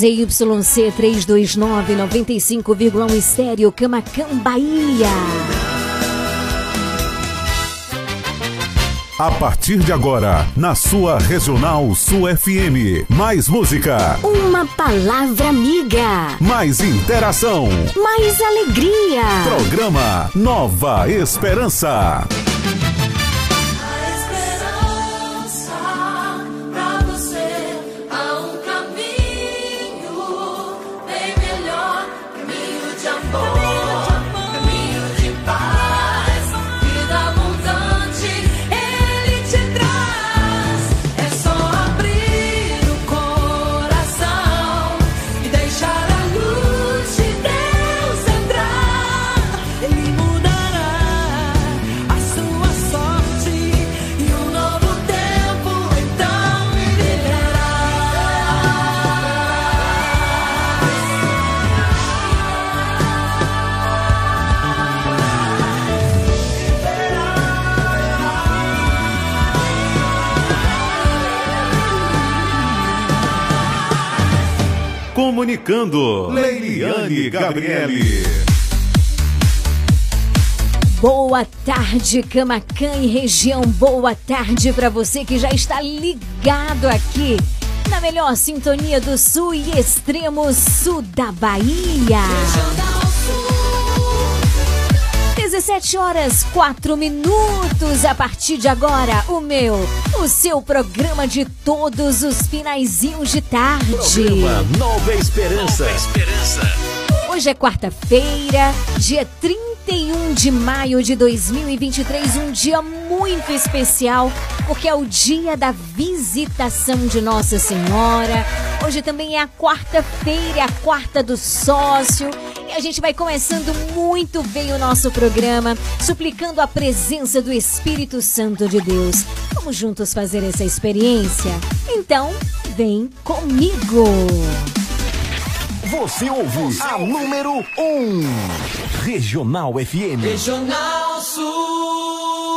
ZYC 329 95,1 estéreo Camacan Bahia. A partir de agora, na sua Regional Sul FM. Mais música, Uma palavra amiga. mais interação. Mais alegria. Programa Nova Esperança. Comunicando, Leiliane Gabriele. Boa tarde, Camacan e região. Boa tarde para você que já está ligado aqui na melhor sintonia do sul e extremo sul da Bahia. 17 horas 4 minutos a partir de agora, o meu, o seu programa de todos os finaizinhos de tarde. Programa Nova Esperança. Nova Esperança. Hoje é quarta-feira, dia 31 de maio de 2023, um dia muito especial, porque é o dia da visitação de Nossa Senhora. Hoje também é a quarta-feira, a quarta do sócio. E a gente vai começando muito bem o nosso programa, suplicando a presença do Espírito Santo de Deus. Vamos juntos fazer essa experiência? Então, vem comigo! Você ouve a número 1. Um. Regional FM. Regional Sul.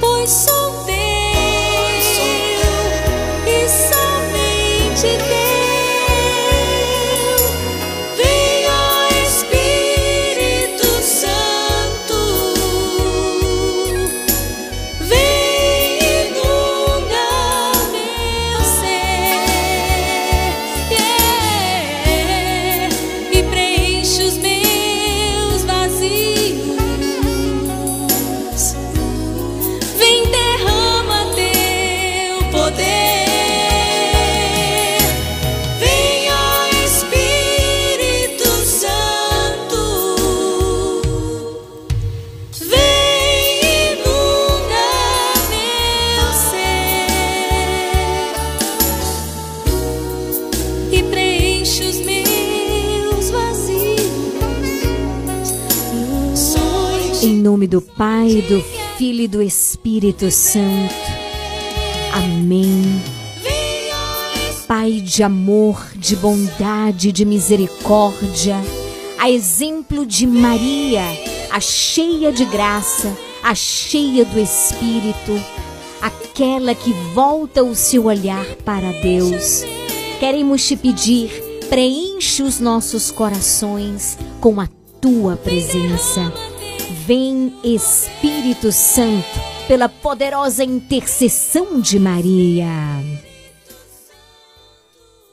Pois sou nome do Pai, do Filho e do Espírito Santo. Amém. Pai de amor, de bondade, de misericórdia, a exemplo de Maria, a cheia de graça, a cheia do Espírito, aquela que volta o seu olhar para Deus. Queremos te pedir, preenche os nossos corações com a tua presença. Vem Espírito Santo, pela poderosa intercessão de Maria.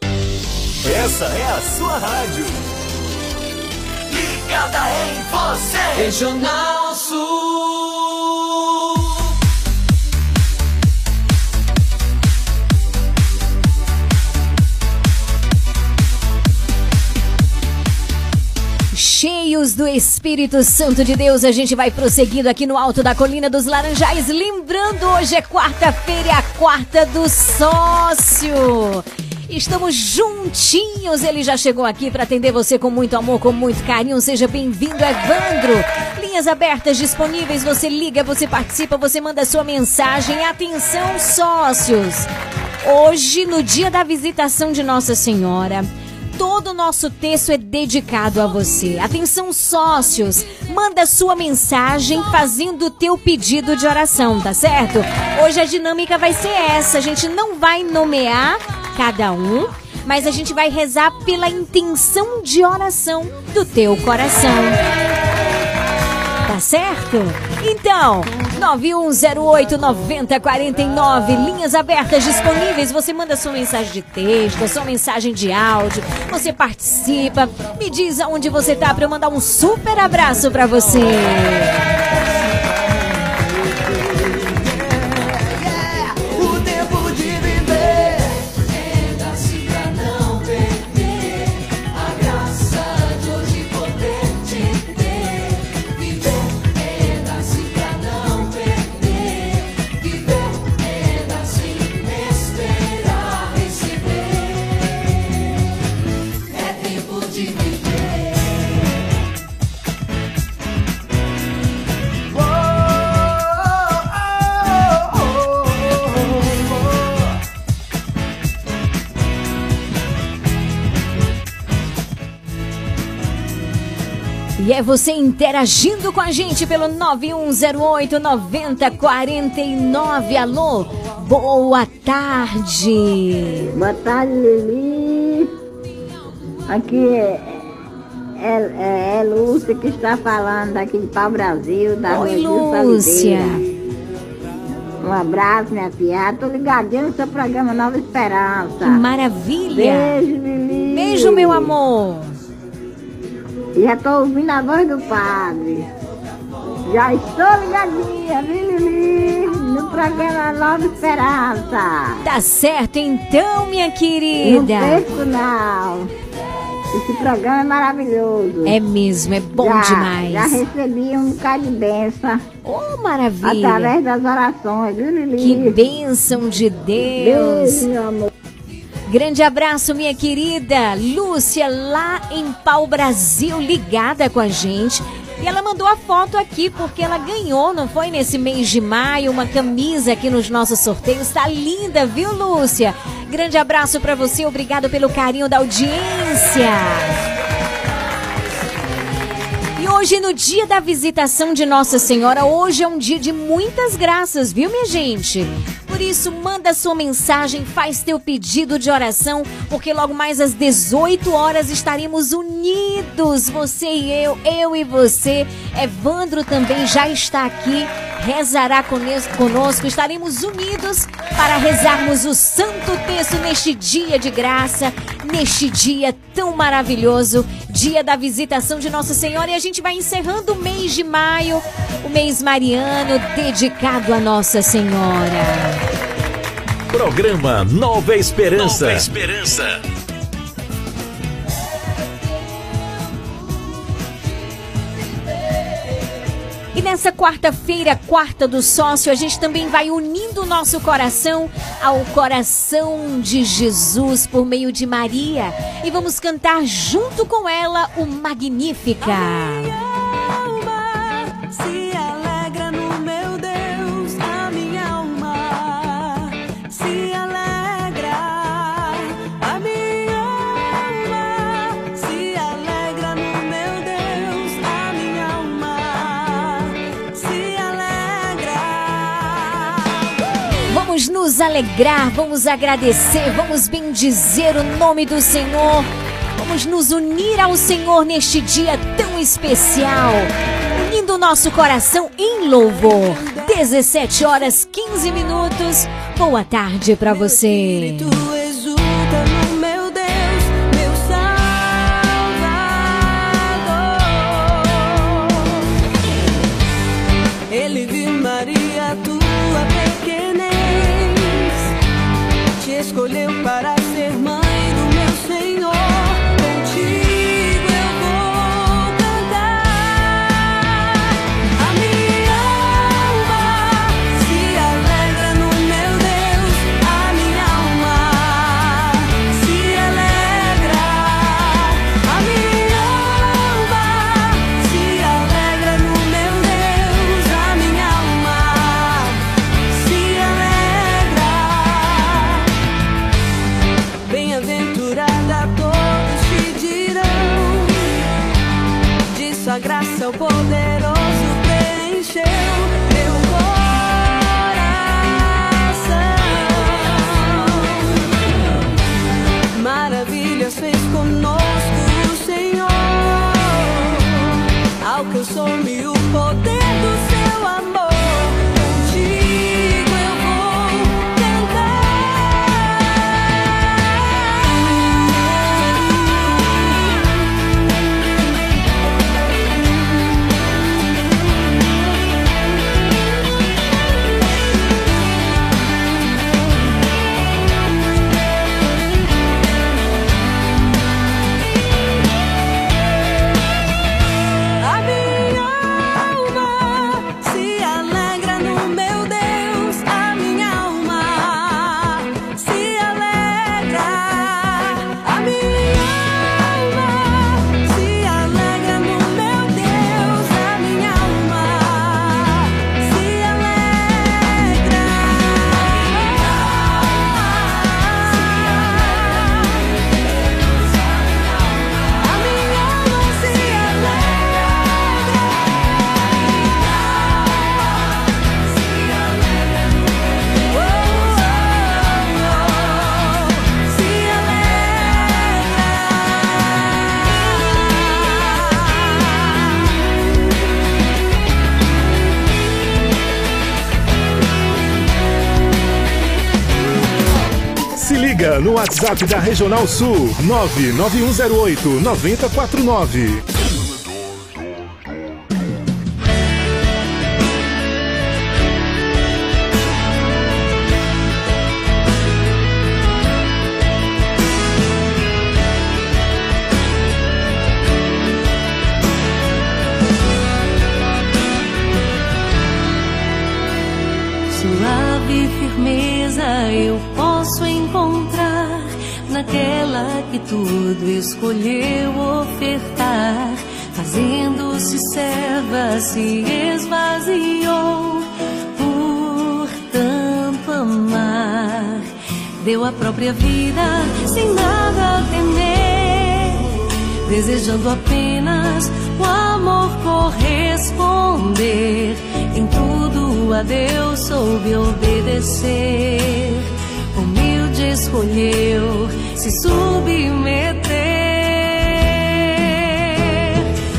Essa é a sua rádio. Ligada em você. Regional Sul. Cheios do Espírito Santo de Deus, a gente vai prosseguindo aqui no alto da Colina dos Laranjais. Lembrando, hoje é quarta-feira, é a quarta do sócio. Estamos juntinhos, ele já chegou aqui para atender você com muito amor, com muito carinho. Seja bem-vindo, Evandro. Linhas abertas disponíveis, você liga, você participa, você manda sua mensagem. Atenção, sócios. Hoje, no dia da visitação de Nossa Senhora, Todo o nosso texto é dedicado a você. Atenção, sócios, manda sua mensagem fazendo o teu pedido de oração, tá certo? Hoje a dinâmica vai ser essa. A gente não vai nomear cada um, mas a gente vai rezar pela intenção de oração do teu coração. Tá certo? Então, 9108-9049, linhas abertas disponíveis. Você manda sua mensagem de texto, sua mensagem de áudio, você participa, me diz aonde você tá pra eu mandar um super abraço pra você. É você interagindo com a gente pelo 9108 9049. Alô, boa tarde. Boa tarde, Lili. Aqui é, é, é, é Lúcia que está falando aqui de Pau Brasil, da Oi, Lúcia. Um abraço, minha filha. Tô ligadinho no seu programa Nova Esperança. Que maravilha. Beijo, Lili. Beijo, meu amor. Já tô ouvindo a voz do padre. Já estou ligadinha, viu, Lili? No programa Nova Esperança. Tá certo então, minha Não querida. perco, não. Esse programa é maravilhoso. É mesmo, é bom já, demais. Já recebi um bocado de benção Oh, maravilha. através das orações, viu, Lili? Que bênção de Deus. Beijo, meu amor. Grande abraço, minha querida Lúcia, lá em Pau Brasil, ligada com a gente. E ela mandou a foto aqui porque ela ganhou, não foi nesse mês de maio, uma camisa aqui nos nossos sorteios. Tá linda, viu, Lúcia? Grande abraço pra você, obrigado pelo carinho da audiência. E hoje, no dia da visitação de Nossa Senhora, hoje é um dia de muitas graças, viu, minha gente? Por isso, manda sua mensagem, faz teu pedido de oração, porque logo mais às 18 horas estaremos unidos, você e eu, eu e você. Evandro também já está aqui, rezará conosco, estaremos unidos para rezarmos o Santo Texto neste dia de graça, neste dia tão maravilhoso, dia da visitação de Nossa Senhora. E a gente vai encerrando o mês de maio, o mês mariano, dedicado a Nossa Senhora. Programa Nova Esperança. Nova Esperança. E nessa quarta-feira, quarta do sócio, a gente também vai unindo o nosso coração ao coração de Jesus por meio de Maria. E vamos cantar junto com ela o Magnífica. alma se Vamos alegrar, vamos agradecer, vamos bendizer o nome do Senhor. Vamos nos unir ao Senhor neste dia tão especial, unindo o nosso coração em louvor. 17 horas 15 minutos. Boa tarde para você. WhatsApp da Regional Sul 99108 9049. Que tudo escolheu ofertar, fazendo-se serva, se esvaziou por tanto amar. Deu a própria vida sem nada temer, desejando apenas o amor corresponder. Em tudo a Deus soube obedecer. Humilde escolheu se submeter.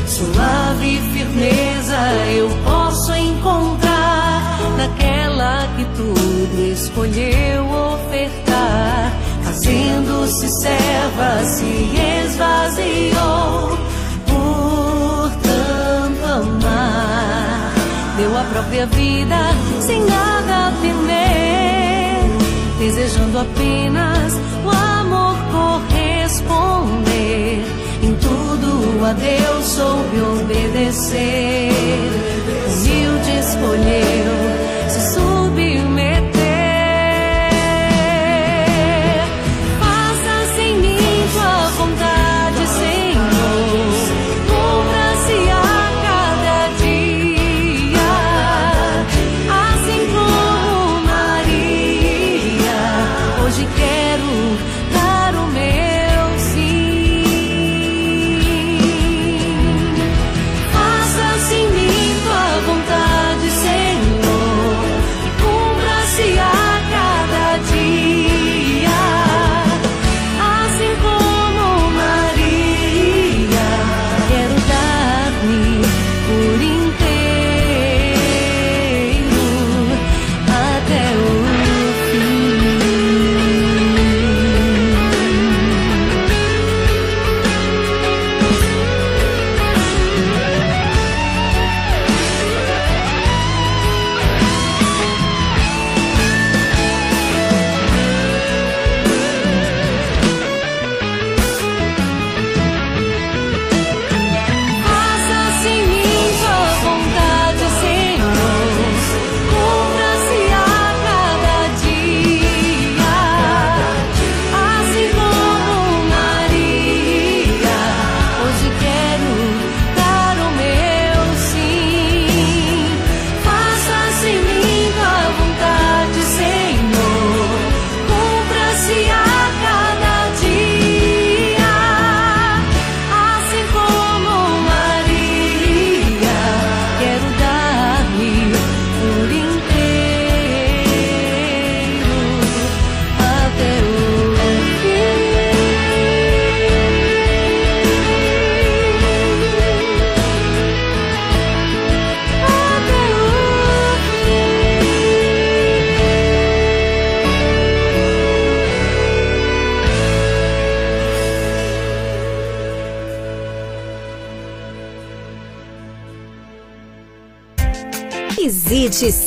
Suave firmeza eu posso encontrar naquela que tudo escolheu ofertar. Fazendo-se serva, se esvaziou por tanto amar. Deu a própria vida sem nada temer, desejando apenas a Deus soube obedecer. Humilde escolheu se submeter.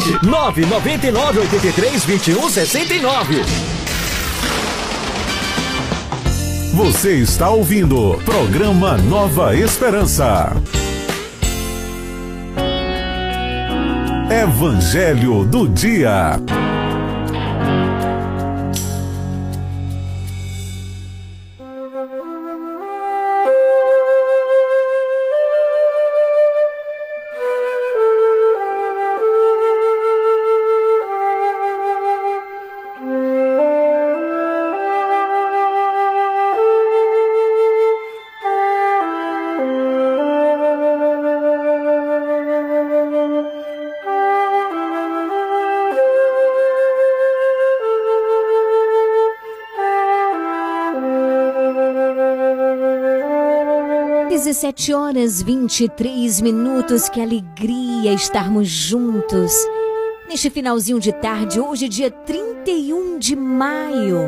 Gente! 999 83 21 69. Você está ouvindo programa Nova Esperança. Evangelho do Dia. 17 horas 23 minutos, que alegria estarmos juntos. Neste finalzinho de tarde, hoje, dia 31 de maio,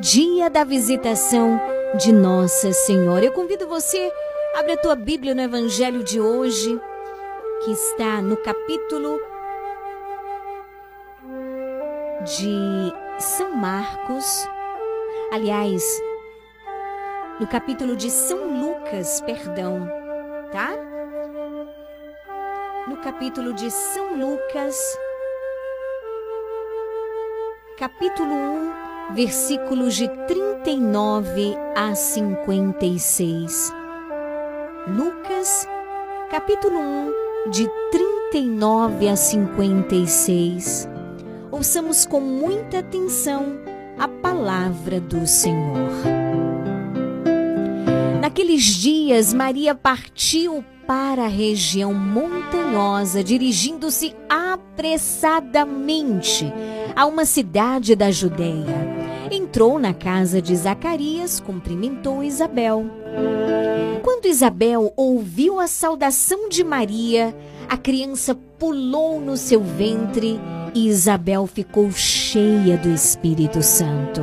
dia da visitação de Nossa Senhora. Eu convido você, abre a tua Bíblia no Evangelho de hoje, que está no capítulo de São Marcos. Aliás, no capítulo de São Lucas, perdão, tá? No capítulo de São Lucas, capítulo 1, versículos de 39 a 56. Lucas, capítulo 1, de 39 a 56. Ouçamos com muita atenção a palavra do Senhor. Naqueles dias, Maria partiu para a região montanhosa, dirigindo-se apressadamente a uma cidade da Judéia. Entrou na casa de Zacarias, cumprimentou Isabel. Quando Isabel ouviu a saudação de Maria, a criança pulou no seu ventre e Isabel ficou cheia do Espírito Santo.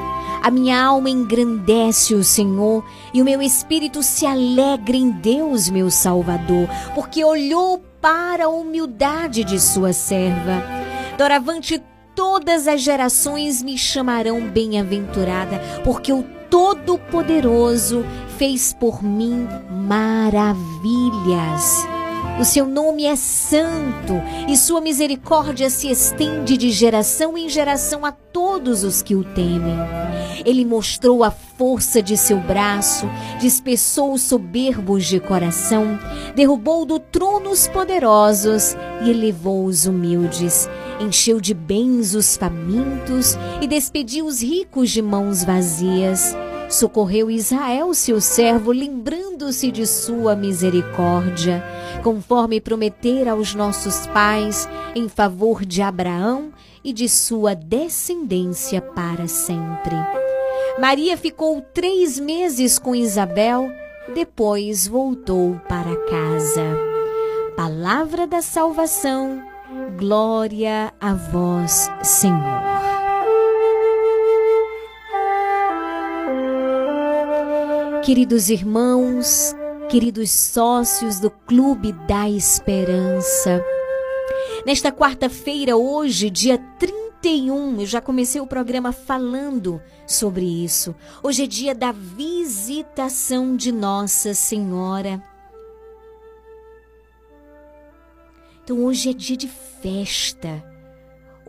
A minha alma engrandece o Senhor e o meu espírito se alegra em Deus, meu Salvador, porque olhou para a humildade de sua serva. Doravante todas as gerações me chamarão bem-aventurada, porque o Todo-Poderoso fez por mim maravilhas. O seu nome é santo e sua misericórdia se estende de geração em geração a todos os que o temem. Ele mostrou a força de seu braço, dispersou os soberbos de coração, derrubou do trono os poderosos e elevou os humildes. Encheu de bens os famintos e despediu os ricos de mãos vazias. Socorreu Israel, seu servo, lembrando-se de sua misericórdia, conforme prometera aos nossos pais, em favor de Abraão e de sua descendência para sempre. Maria ficou três meses com Isabel, depois voltou para casa. Palavra da salvação, glória a vós, Senhor. Queridos irmãos, queridos sócios do Clube da Esperança, nesta quarta-feira, hoje, dia 31, eu já comecei o programa falando sobre isso. Hoje é dia da visitação de Nossa Senhora. Então, hoje é dia de festa.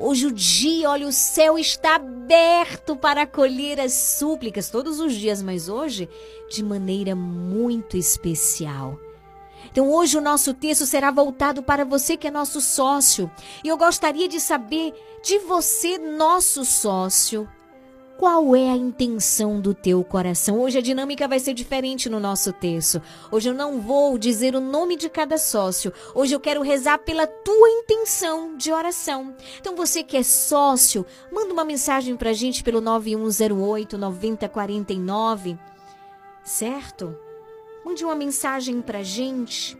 Hoje o dia, olha, o céu está aberto para acolher as súplicas todos os dias, mas hoje de maneira muito especial. Então hoje o nosso texto será voltado para você que é nosso sócio. E eu gostaria de saber de você, nosso sócio, qual é a intenção do teu coração? Hoje a dinâmica vai ser diferente no nosso texto. Hoje eu não vou dizer o nome de cada sócio. Hoje eu quero rezar pela tua intenção de oração. Então você que é sócio, manda uma mensagem pra gente pelo 9108 9049. Certo? Mande uma mensagem pra gente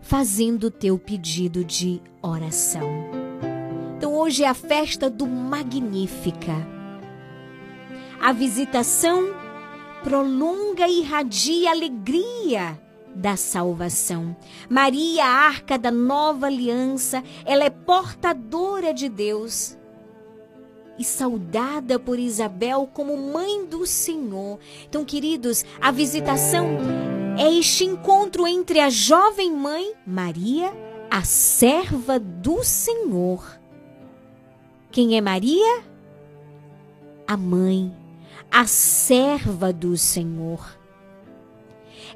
fazendo o teu pedido de oração. Hoje é a festa do Magnífica. A visitação prolonga e irradia a alegria da salvação. Maria, a arca da nova aliança, ela é portadora de Deus e saudada por Isabel como mãe do Senhor. Então, queridos, a visitação é este encontro entre a jovem mãe, Maria, a serva do Senhor, quem é Maria? A mãe, a serva do Senhor.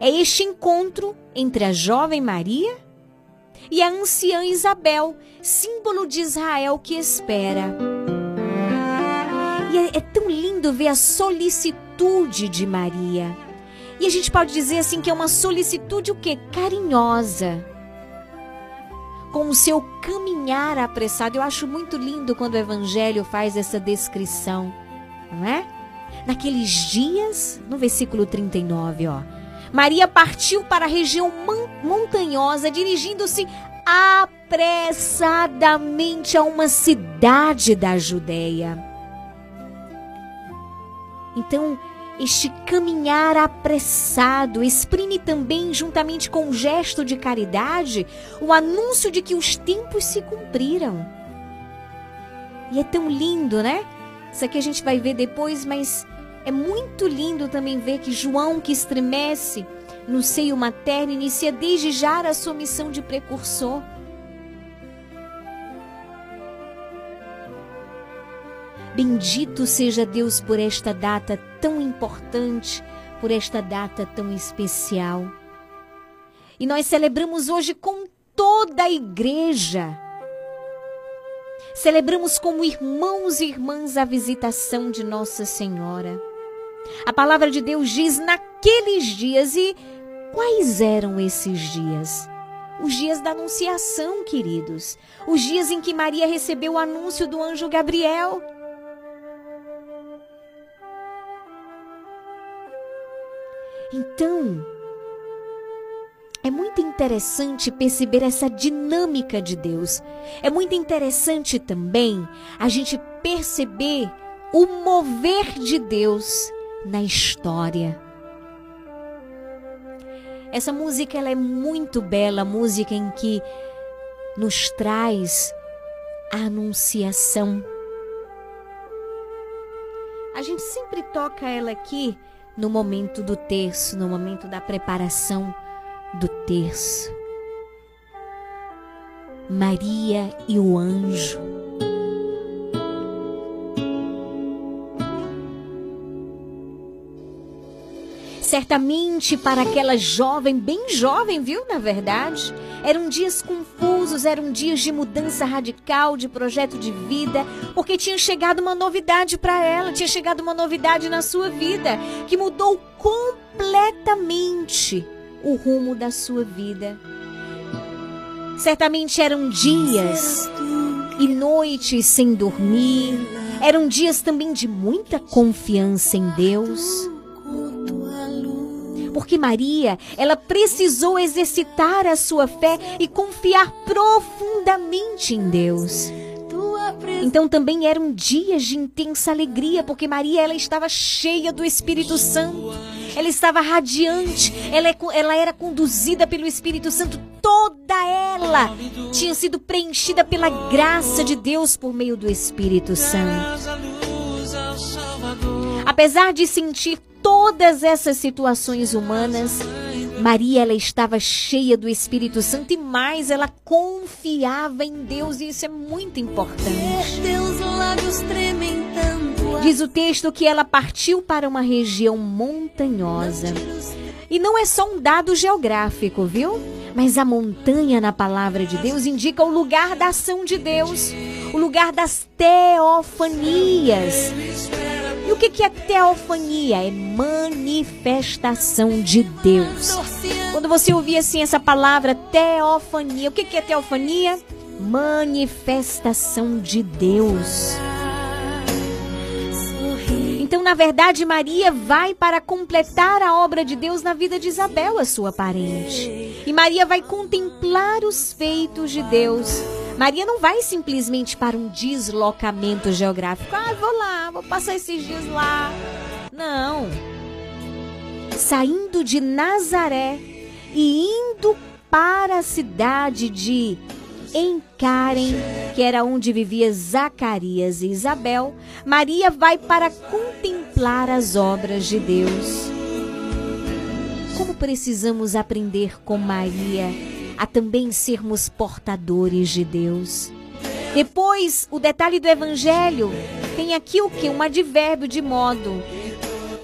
É este encontro entre a jovem Maria e a anciã Isabel, símbolo de Israel que espera. E é, é tão lindo ver a solicitude de Maria. E a gente pode dizer assim que é uma solicitude o quê? Carinhosa. Com o seu caminhar apressado. Eu acho muito lindo quando o evangelho faz essa descrição, não é? Naqueles dias, no versículo 39, ó. Maria partiu para a região montanhosa, dirigindo-se apressadamente a uma cidade da Judéia. Então, este caminhar apressado exprime também, juntamente com um gesto de caridade, o anúncio de que os tempos se cumpriram. E é tão lindo, né? Isso aqui a gente vai ver depois, mas é muito lindo também ver que João, que estremece no seio materno, inicia desde já a sua missão de precursor. Bendito seja Deus por esta data tão importante, por esta data tão especial. E nós celebramos hoje com toda a igreja Celebramos como irmãos e irmãs a visitação de Nossa Senhora. A palavra de Deus diz naqueles dias e quais eram esses dias? Os dias da anunciação, queridos. Os dias em que Maria recebeu o anúncio do anjo Gabriel. Então, é muito interessante perceber essa dinâmica de Deus. É muito interessante também a gente perceber o mover de Deus na história. Essa música ela é muito bela, música em que nos traz a anunciação. A gente sempre toca ela aqui no momento do terço, no momento da preparação do terço. Maria e o anjo. Certamente para aquela jovem, bem jovem, viu, na verdade, eram dias confusos, eram dias de mudança radical, de projeto de vida, porque tinha chegado uma novidade para ela, tinha chegado uma novidade na sua vida que mudou completamente o rumo da sua vida. Certamente eram dias e noites sem dormir, eram dias também de muita confiança em Deus. Porque Maria, ela precisou exercitar a sua fé e confiar profundamente em Deus. Então também eram dias de intensa alegria, porque Maria ela estava cheia do Espírito Santo. Ela estava radiante, ela, é ela era conduzida pelo Espírito Santo, toda ela tinha sido preenchida pela graça de Deus por meio do Espírito Santo. Apesar de sentir todas essas situações humanas, Maria ela estava cheia do Espírito Santo e mais ela confiava em Deus e isso é muito importante. Diz o texto que ela partiu para uma região montanhosa. E não é só um dado geográfico, viu? Mas a montanha na palavra de Deus indica o lugar da ação de Deus, o lugar das teofanias. E o que é teofania? É manifestação de Deus. Quando você ouvir assim essa palavra teofania, o que é teofania? Manifestação de Deus. Então, na verdade, Maria vai para completar a obra de Deus na vida de Isabel, a sua parente. E Maria vai contemplar os feitos de Deus. Maria não vai simplesmente para um deslocamento geográfico. Ah, vou lá, vou passar esses dias lá. Não. Saindo de Nazaré e indo para a cidade de em Karen, que era onde vivia Zacarias e Isabel, Maria vai para contemplar as obras de Deus. Como precisamos aprender com Maria a também sermos portadores de Deus? Depois, o detalhe do evangelho tem aqui o que? Um advérbio de modo.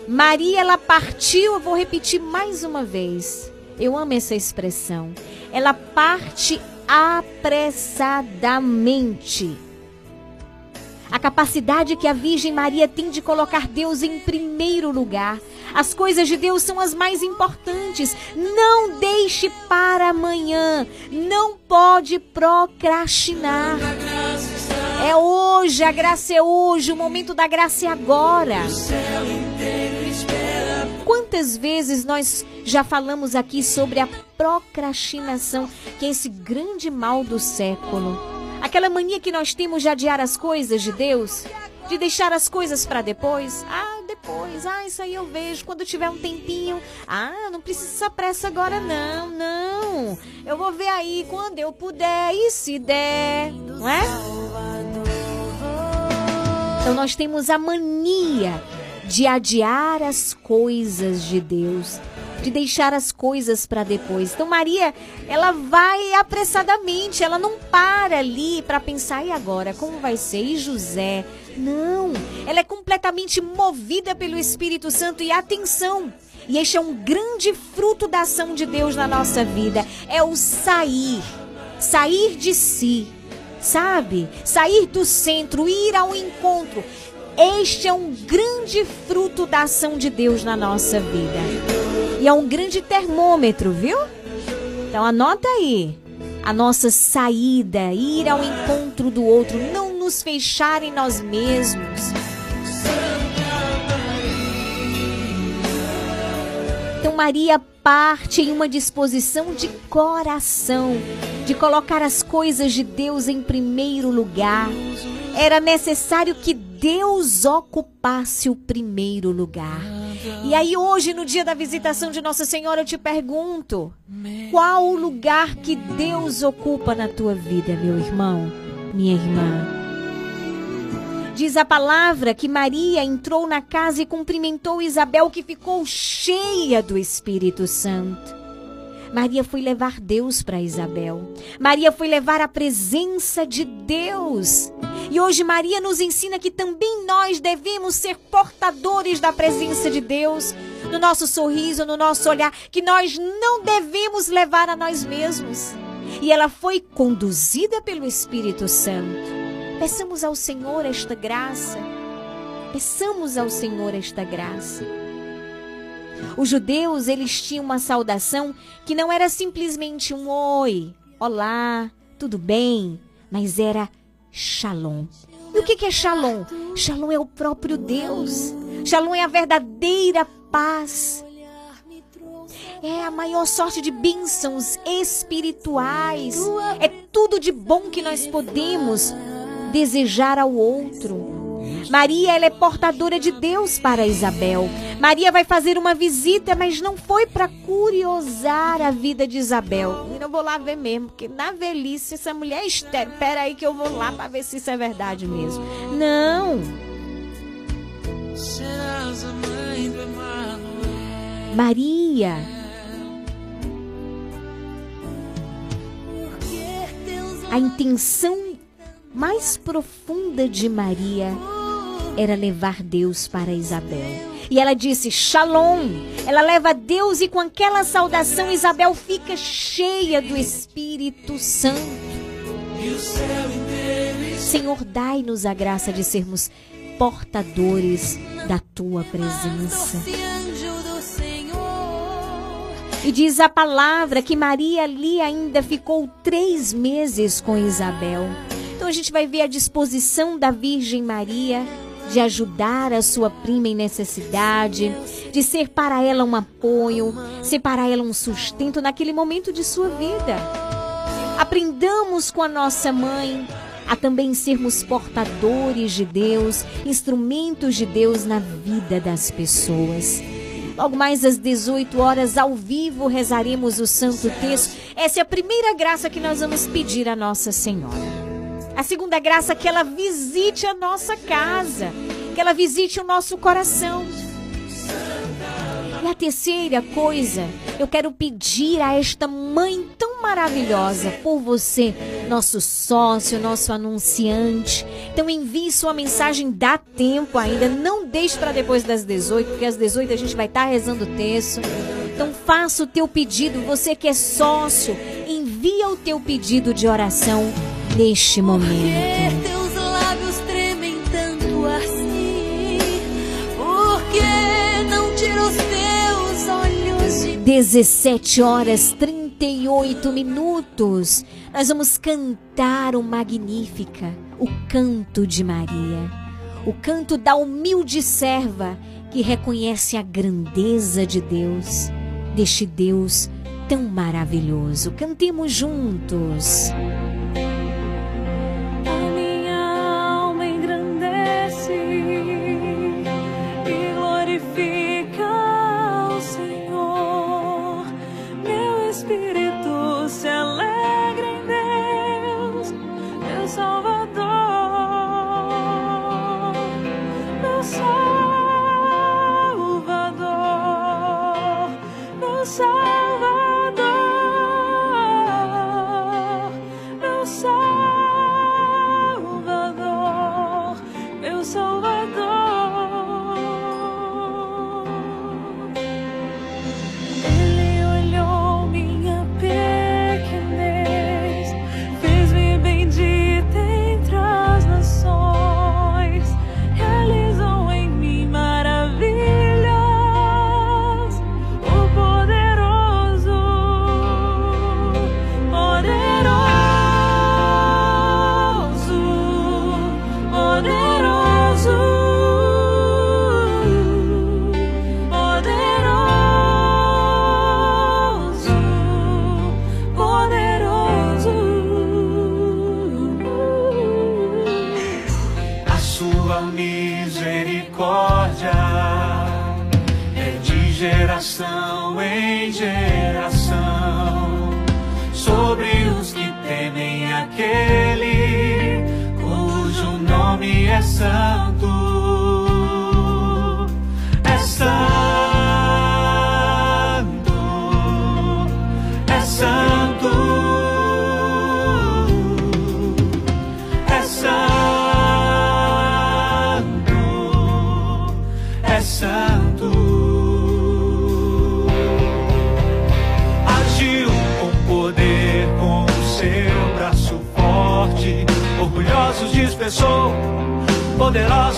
Maria, ela partiu, eu vou repetir mais uma vez. Eu amo essa expressão. Ela parte apressadamente. A capacidade que a Virgem Maria tem de colocar Deus em primeiro lugar. As coisas de Deus são as mais importantes. Não deixe para amanhã. Não pode procrastinar. É hoje, a graça é hoje, o momento da graça é agora. Quantas vezes nós já falamos aqui sobre a procrastinação, que é esse grande mal do século? Aquela mania que nós temos de adiar as coisas de Deus, de deixar as coisas para depois. Ah, depois. Ah, isso aí eu vejo quando tiver um tempinho. Ah, não precisa pressa agora não, não. Eu vou ver aí quando eu puder e se der, não é? Então nós temos a mania de adiar as coisas de Deus, de deixar as coisas para depois. Então Maria, ela vai apressadamente, ela não para ali para pensar e agora como vai ser e José. Não, ela é completamente movida pelo Espírito Santo e atenção. E este é um grande fruto da ação de Deus na nossa vida, é o sair, sair de si, sabe? Sair do centro, ir ao encontro. Este é um grande fruto da ação de Deus na nossa vida. E é um grande termômetro, viu? Então anota aí. A nossa saída, ir ao encontro do outro, não nos fechar em nós mesmos. Maria parte em uma disposição de coração, de colocar as coisas de Deus em primeiro lugar. Era necessário que Deus ocupasse o primeiro lugar. E aí hoje, no dia da visitação de Nossa Senhora, eu te pergunto: qual o lugar que Deus ocupa na tua vida, meu irmão, minha irmã? Diz a palavra que Maria entrou na casa e cumprimentou Isabel, que ficou cheia do Espírito Santo. Maria foi levar Deus para Isabel. Maria foi levar a presença de Deus. E hoje Maria nos ensina que também nós devemos ser portadores da presença de Deus no nosso sorriso, no nosso olhar, que nós não devemos levar a nós mesmos. E ela foi conduzida pelo Espírito Santo. Peçamos ao Senhor esta graça. Peçamos ao Senhor esta graça. Os judeus, eles tinham uma saudação que não era simplesmente um oi, olá, tudo bem, mas era shalom. E o que é shalom? Shalom é o próprio Deus. Shalom é a verdadeira paz. É a maior sorte de bênçãos espirituais. É tudo de bom que nós podemos desejar ao outro. Maria, ela é portadora de Deus para Isabel. Maria vai fazer uma visita, mas não foi para curiosar a vida de Isabel. Eu vou lá ver mesmo, porque na velhice essa mulher é estéreo. Pera aí que eu vou lá para ver se isso é verdade mesmo. Não. Maria. A intenção mais profunda de Maria era levar Deus para Isabel. E ela disse: Shalom. Ela leva Deus e com aquela saudação Isabel fica cheia do Espírito Santo. Senhor, dai-nos a graça de sermos portadores da tua presença. E diz a palavra que Maria ali ainda ficou três meses com Isabel. Então a gente vai ver a disposição da Virgem Maria de ajudar a sua prima em necessidade, de ser para ela um apoio, ser para ela um sustento naquele momento de sua vida. Aprendamos com a nossa mãe a também sermos portadores de Deus, instrumentos de Deus na vida das pessoas. Logo mais às 18 horas, ao vivo, rezaremos o Santo Texto. Essa é a primeira graça que nós vamos pedir a Nossa Senhora. A segunda graça é que ela visite a nossa casa, que ela visite o nosso coração. E a terceira coisa, eu quero pedir a esta mãe tão maravilhosa por você, nosso sócio, nosso anunciante. Então envie sua mensagem, dá tempo ainda, não deixe para depois das 18, porque às 18 a gente vai estar tá rezando o texto. Então faça o teu pedido, você que é sócio, envia o teu pedido de oração neste momento. teus lábios tremem tanto assim? Porque não tira os teus olhos de 17 horas 38 minutos. Nós vamos cantar o Magnífica, o canto de Maria. O canto da humilde serva que reconhece a grandeza de Deus, deste Deus tão maravilhoso. Cantemos juntos. A sua misericórdia. É de geração em geração. Sobre os que temem aquele cujo nome é santo. É santo, poderosos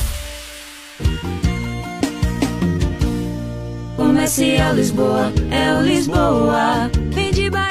Comercial Lisboa, é o Lisboa. Economia numa boa.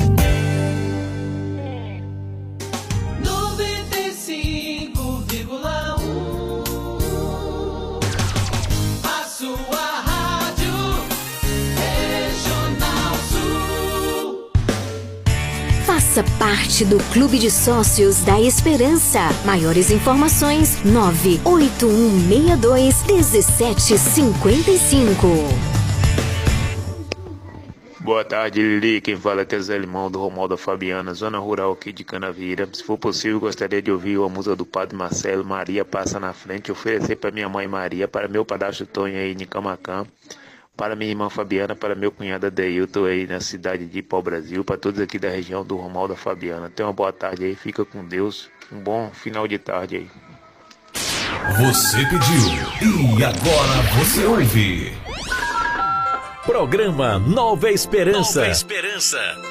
Faça parte do Clube de Sócios da Esperança. Maiores informações: 98162 1755. Boa tarde, Lili. Quem fala é Zé Limão, do Romualdo Fabiana, zona rural aqui de Canavira. Se for possível, gostaria de ouvir a música do Padre Marcelo, Maria Passa na Frente, oferecer para minha mãe Maria, para meu padastro Tonho aí em Camacan, para minha irmã Fabiana, para meu cunhado Adeilton aí na cidade de Pau Brasil, para todos aqui da região do Romualdo Fabiana. Tenha uma boa tarde aí, fica com Deus. Um bom final de tarde aí. Você pediu e agora você ouve. Programa Nova Esperança. Nova Esperança.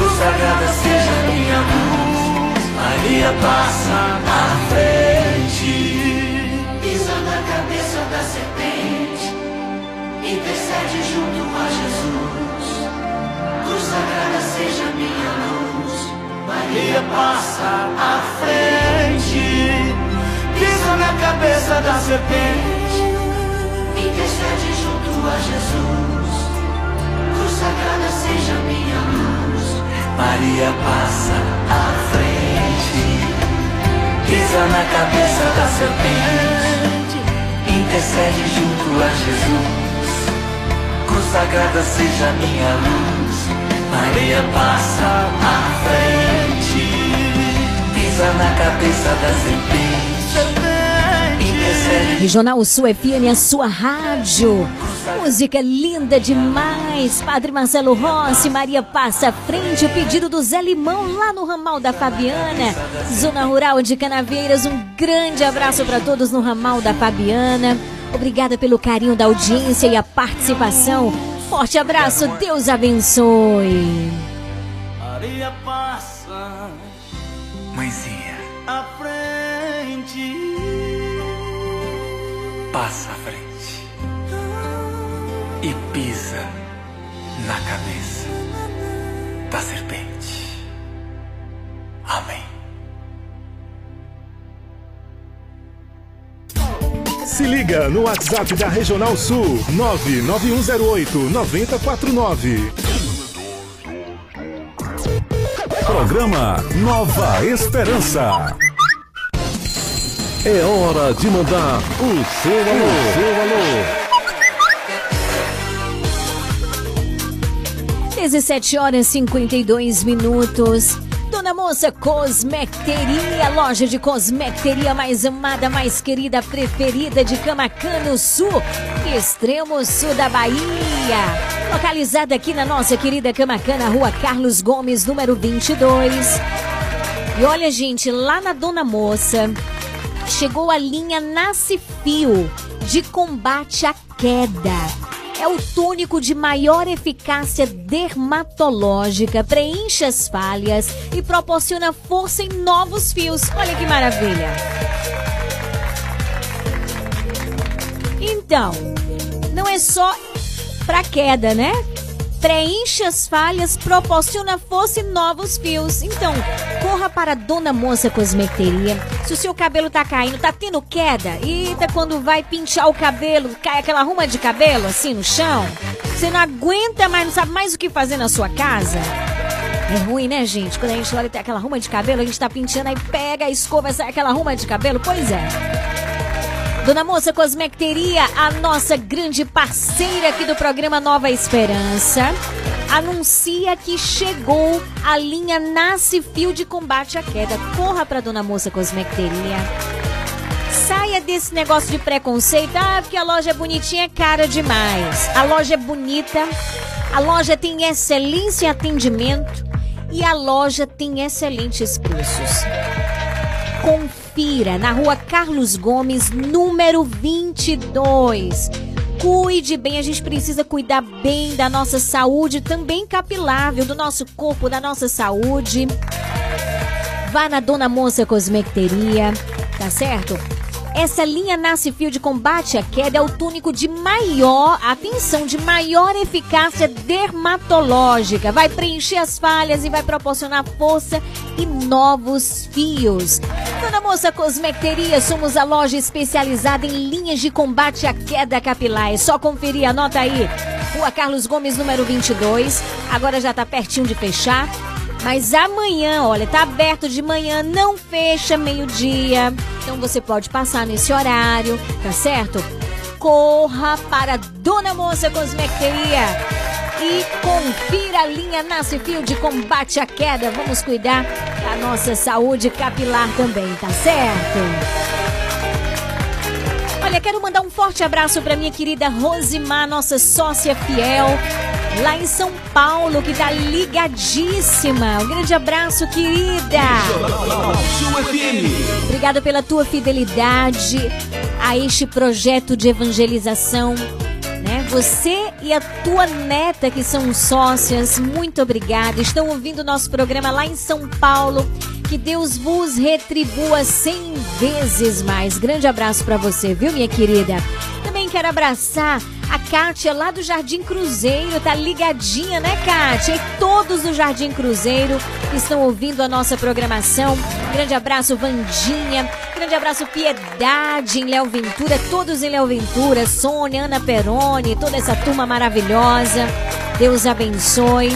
Cruz sagrada seja minha luz, Maria passa à frente. Pisa na cabeça da serpente, intercede junto a Jesus. Cruz sagrada seja minha luz, Maria passa à frente. Pisa na cabeça da serpente, intercede junto a Jesus. Sagrada seja minha luz, Maria passa à frente. Pisa na cabeça da serpente, intercede junto a Jesus. Cruz sagrada seja minha luz, Maria passa à frente. Pisa na cabeça da serpente, intercede Regional Sul FM, a sua rádio. Música linda demais. Padre Marcelo Rossi, Maria passa à frente. O pedido do Zé Limão lá no ramal da Fabiana, Zona Rural de Canaveiras. Um grande abraço para todos no ramal da Fabiana. Obrigada pelo carinho da audiência e a participação. Forte abraço, Deus abençoe. Maria passa Mãezinha, à frente. passa à frente e pisa na cabeça da serpente. Amém. Se liga no WhatsApp da Regional Sul 99108 9049. Programa Nova Esperança. É hora de mandar o seu alô. Seu alô. 17 horas e 52 minutos. Dona Moça Cosmecteria, loja de cosmecteria mais amada, mais querida, preferida de Camacano Sul, extremo sul da Bahia. Localizada aqui na nossa querida Camacana, Rua Carlos Gomes, número 22. E olha, gente, lá na Dona Moça, chegou a linha Nasce Fio de combate à queda. É o tônico de maior eficácia dermatológica, preenche as falhas e proporciona força em novos fios. Olha que maravilha! Então, não é só pra queda, né? Preenche as falhas, proporciona força e novos fios. Então, corra para Dona Moça Cosmeteria. Se o seu cabelo tá caindo, tá tendo queda, eita, quando vai pinchar o cabelo, cai aquela ruma de cabelo assim no chão, você não aguenta mais, não sabe mais o que fazer na sua casa. É ruim, né, gente? Quando a gente olha e tem aquela ruma de cabelo, a gente tá pinchando, aí pega a escova, sai aquela ruma de cabelo. Pois é. Dona Moça Cosmecteria, a nossa grande parceira aqui do programa Nova Esperança, anuncia que chegou a linha Nasce Fio de Combate à Queda. Corra para Dona Moça Cosmecteria. Saia desse negócio de preconceito. Ah, porque a loja é bonitinha, é cara demais. A loja é bonita, a loja tem excelência em atendimento e a loja tem excelentes preços. Confia Na rua Carlos Gomes, número 22. Cuide bem, a gente precisa cuidar bem da nossa saúde, também capilar, viu? Do nosso corpo, da nossa saúde. Vá na Dona Moça Cosmecteria, tá certo? Essa linha Nasce Fio de combate à queda é o túnico de maior, atenção, de maior eficácia dermatológica. Vai preencher as falhas e vai proporcionar força e novos fios. Dona Moça Cosmecteria, somos a loja especializada em linhas de combate à queda capilar. É só conferir, anota aí. Rua Carlos Gomes, número 22. Agora já tá pertinho de fechar. Mas amanhã, olha, tá aberto de manhã, não fecha meio-dia. Então você pode passar nesse horário, tá certo? Corra para Dona Moça Cosmecteria e confira a linha Nasce Fio de combate à queda. Vamos cuidar da nossa saúde capilar também, tá certo? Olha, quero mandar um forte abraço para minha querida Rosimar, nossa sócia fiel lá em São Paulo, que tá ligadíssima. Um grande abraço, querida. Obrigada pela tua fidelidade a este projeto de evangelização. Né? Você e a tua neta, que são sócias, muito obrigada. Estão ouvindo nosso programa lá em São Paulo. Que Deus vos retribua cem vezes mais. Grande abraço para você, viu, minha querida? Também quero abraçar a Kátia lá do Jardim Cruzeiro tá ligadinha, né, Kátia? E todos do Jardim Cruzeiro estão ouvindo a nossa programação. Grande abraço, Vandinha. Grande abraço, Piedade em Léo Ventura. Todos em Léo Ventura. Sônia, Ana Peroni, toda essa turma maravilhosa. Deus abençoe.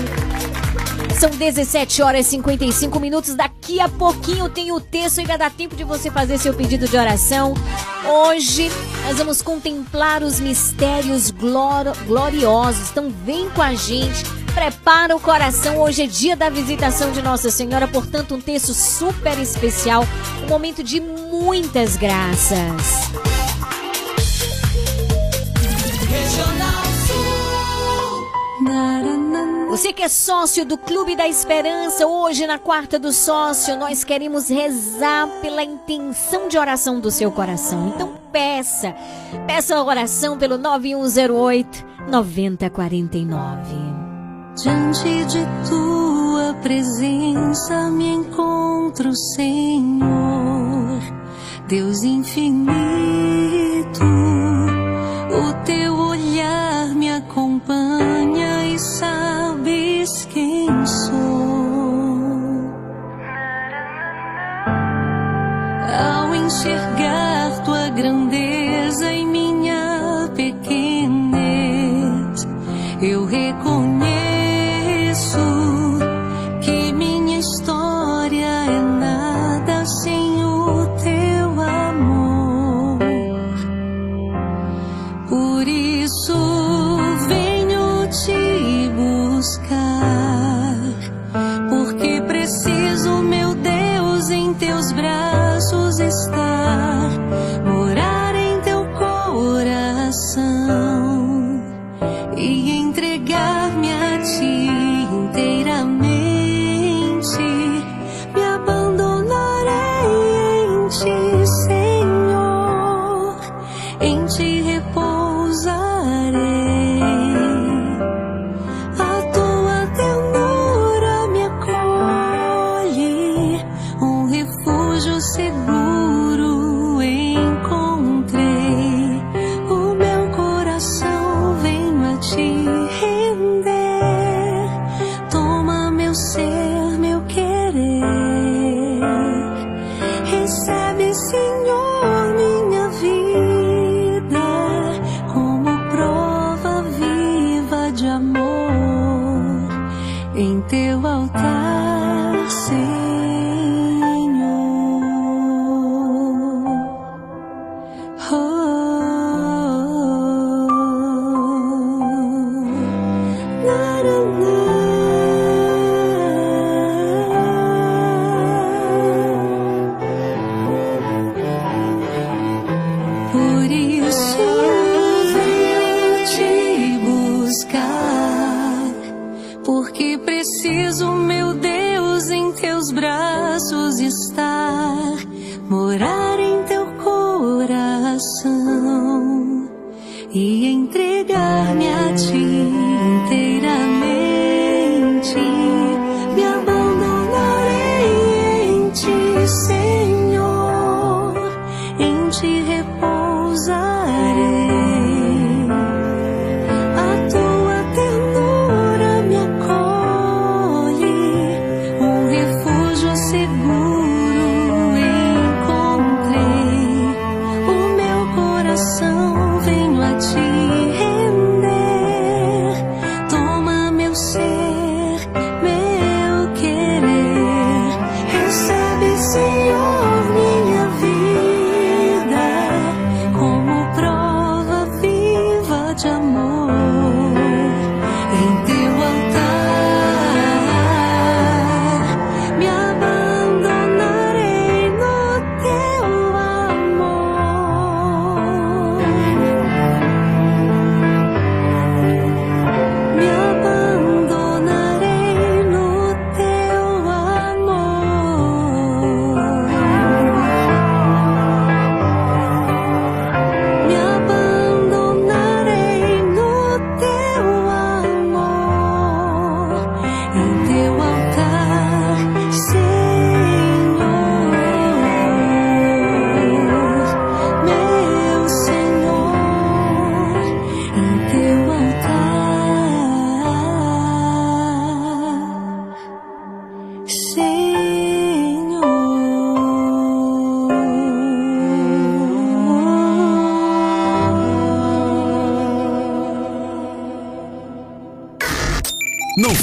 São 17 horas e 55 minutos. Daqui a pouquinho tem o texto, ainda dá tempo de você fazer seu pedido de oração. Hoje nós vamos contemplar os mistérios glor gloriosos. Então vem com a gente. Prepara o coração, hoje é dia da visitação de Nossa Senhora, portanto, um texto super especial, um momento de muitas graças. Você que é sócio do Clube da Esperança, hoje na quarta do sócio, nós queremos rezar pela intenção de oração do seu coração. Então peça, peça a oração pelo 9108 9049. Diante de tua presença me encontro, Senhor, Deus infinito, o teu olhar me acompanha e sabes quem sou. Ao enxergar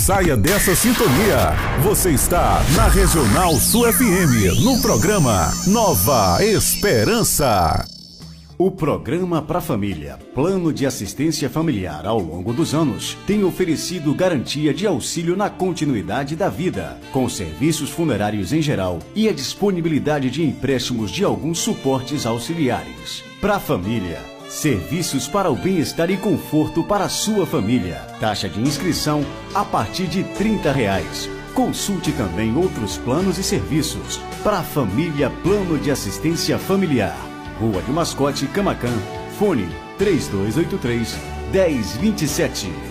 saia dessa sintonia. Você está na Regional Sul FM, no programa Nova Esperança. O programa Pra Família, Plano de Assistência Familiar ao longo dos anos, tem oferecido garantia de auxílio na continuidade da vida, com serviços funerários em geral e a disponibilidade de empréstimos de alguns suportes auxiliares. Pra Família, Serviços para o bem-estar e conforto para a sua família. Taxa de inscrição a partir de R$ reais. Consulte também outros planos e serviços para a família Plano de Assistência Familiar. Rua de Mascote, Camacan. Fone 3283 1027.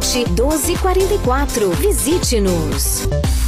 1244. Visite-nos.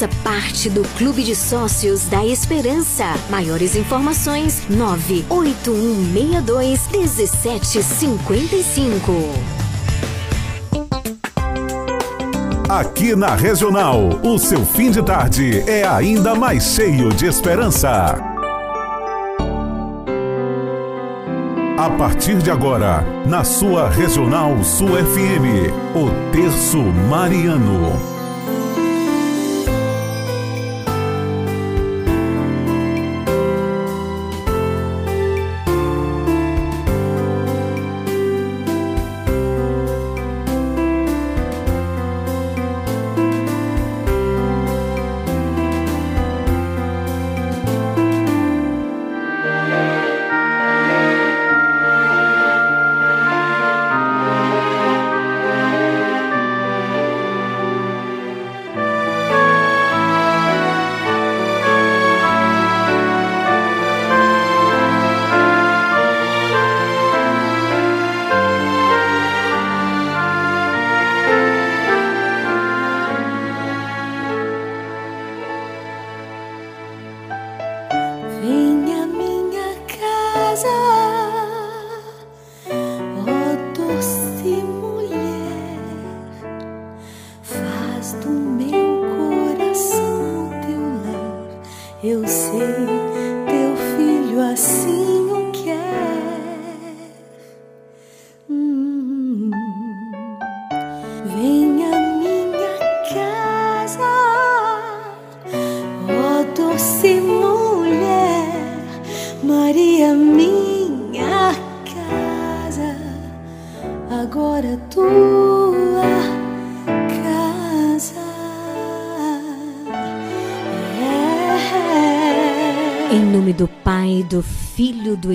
Faça parte do Clube de Sócios da Esperança. Maiores informações: 98162 1755. Aqui na Regional, o seu fim de tarde é ainda mais cheio de esperança. A partir de agora, na sua Regional Sul FM, o Terço Mariano.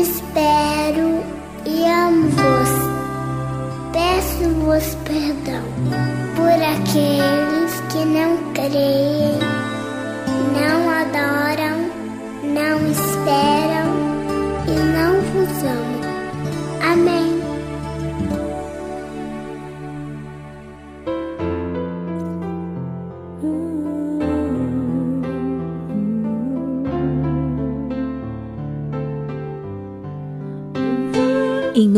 espero e amo-vos. Peço-vos perdão por aqueles que não creem,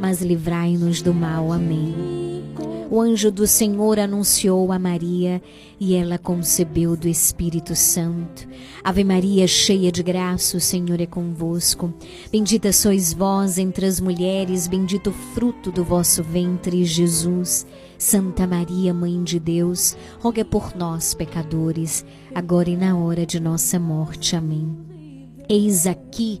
mas livrai-nos do mal. Amém. O anjo do Senhor anunciou a Maria e ela concebeu do Espírito Santo. Ave Maria, cheia de graça, o Senhor é convosco. Bendita sois vós entre as mulheres, bendito o fruto do vosso ventre, Jesus. Santa Maria, Mãe de Deus, roga por nós, pecadores, agora e na hora de nossa morte. Amém. Eis aqui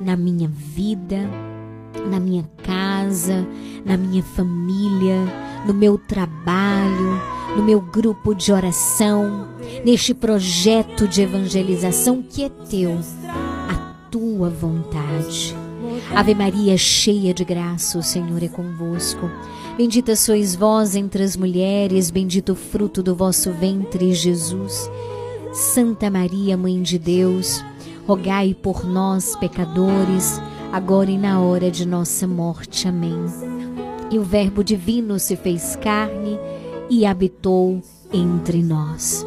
na minha vida, na minha casa, na minha família, no meu trabalho, no meu grupo de oração, neste projeto de evangelização que é teu, a tua vontade. Ave Maria, cheia de graça, o Senhor é convosco. Bendita sois vós entre as mulheres, bendito o fruto do vosso ventre, Jesus. Santa Maria, Mãe de Deus, rogai por nós, pecadores, agora e na hora de nossa morte. Amém. E o Verbo divino se fez carne e habitou entre nós.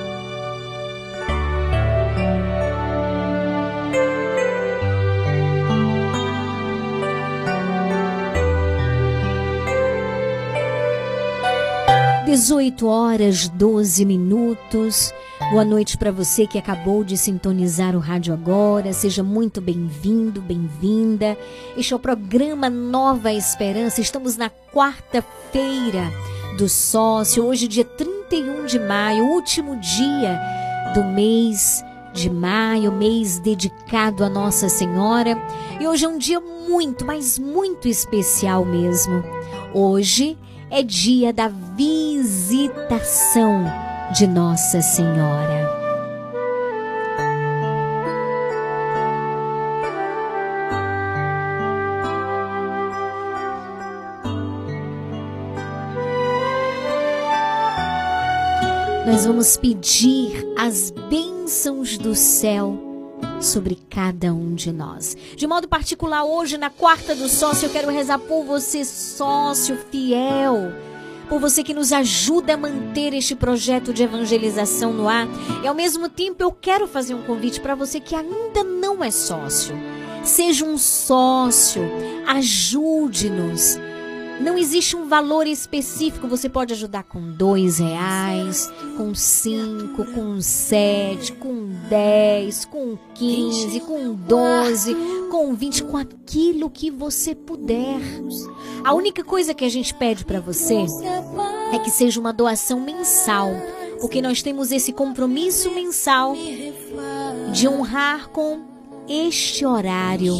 18 horas 12 minutos. Boa noite para você que acabou de sintonizar o rádio agora. Seja muito bem-vindo, bem-vinda. Este é o programa Nova Esperança. Estamos na quarta-feira do sócio, hoje, dia 31 de maio, último dia do mês de maio, mês dedicado a Nossa Senhora. E hoje é um dia muito, mas muito especial mesmo. Hoje é dia da visitação de Nossa Senhora. Nós vamos pedir as bênçãos do céu sobre cada um de nós. De modo particular, hoje, na quarta do sócio, eu quero rezar por você, sócio fiel. Por você que nos ajuda a manter este projeto de evangelização no ar. E ao mesmo tempo, eu quero fazer um convite para você que ainda não é sócio. Seja um sócio, ajude-nos Não existe um valor específico. Você pode ajudar com dois reais, com cinco, com sete, com dez, com quinze, com doze, com vinte, com aquilo que você puder. A única coisa que a gente pede para você é que seja uma doação mensal, porque nós temos esse compromisso mensal de honrar com este horário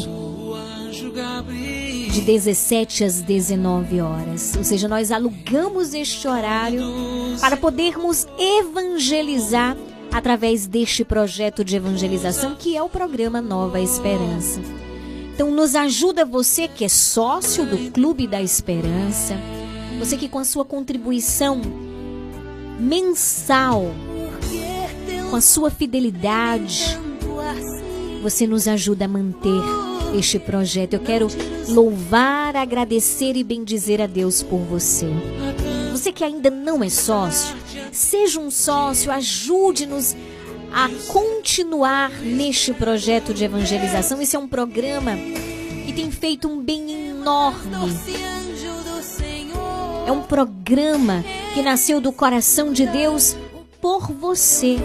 de 17 às 19 horas. Ou seja, nós alugamos este horário para podermos evangelizar através deste projeto de evangelização que é o programa Nova Esperança. Então nos ajuda você que é sócio do Clube da Esperança, você que com a sua contribuição mensal, com a sua fidelidade, você nos ajuda a manter este projeto. Eu quero louvar, agradecer e bendizer a Deus por você. Você que ainda não é sócio, seja um sócio, ajude-nos a continuar neste projeto de evangelização. Esse é um programa que tem feito um bem enorme. É um programa que nasceu do coração de Deus por você.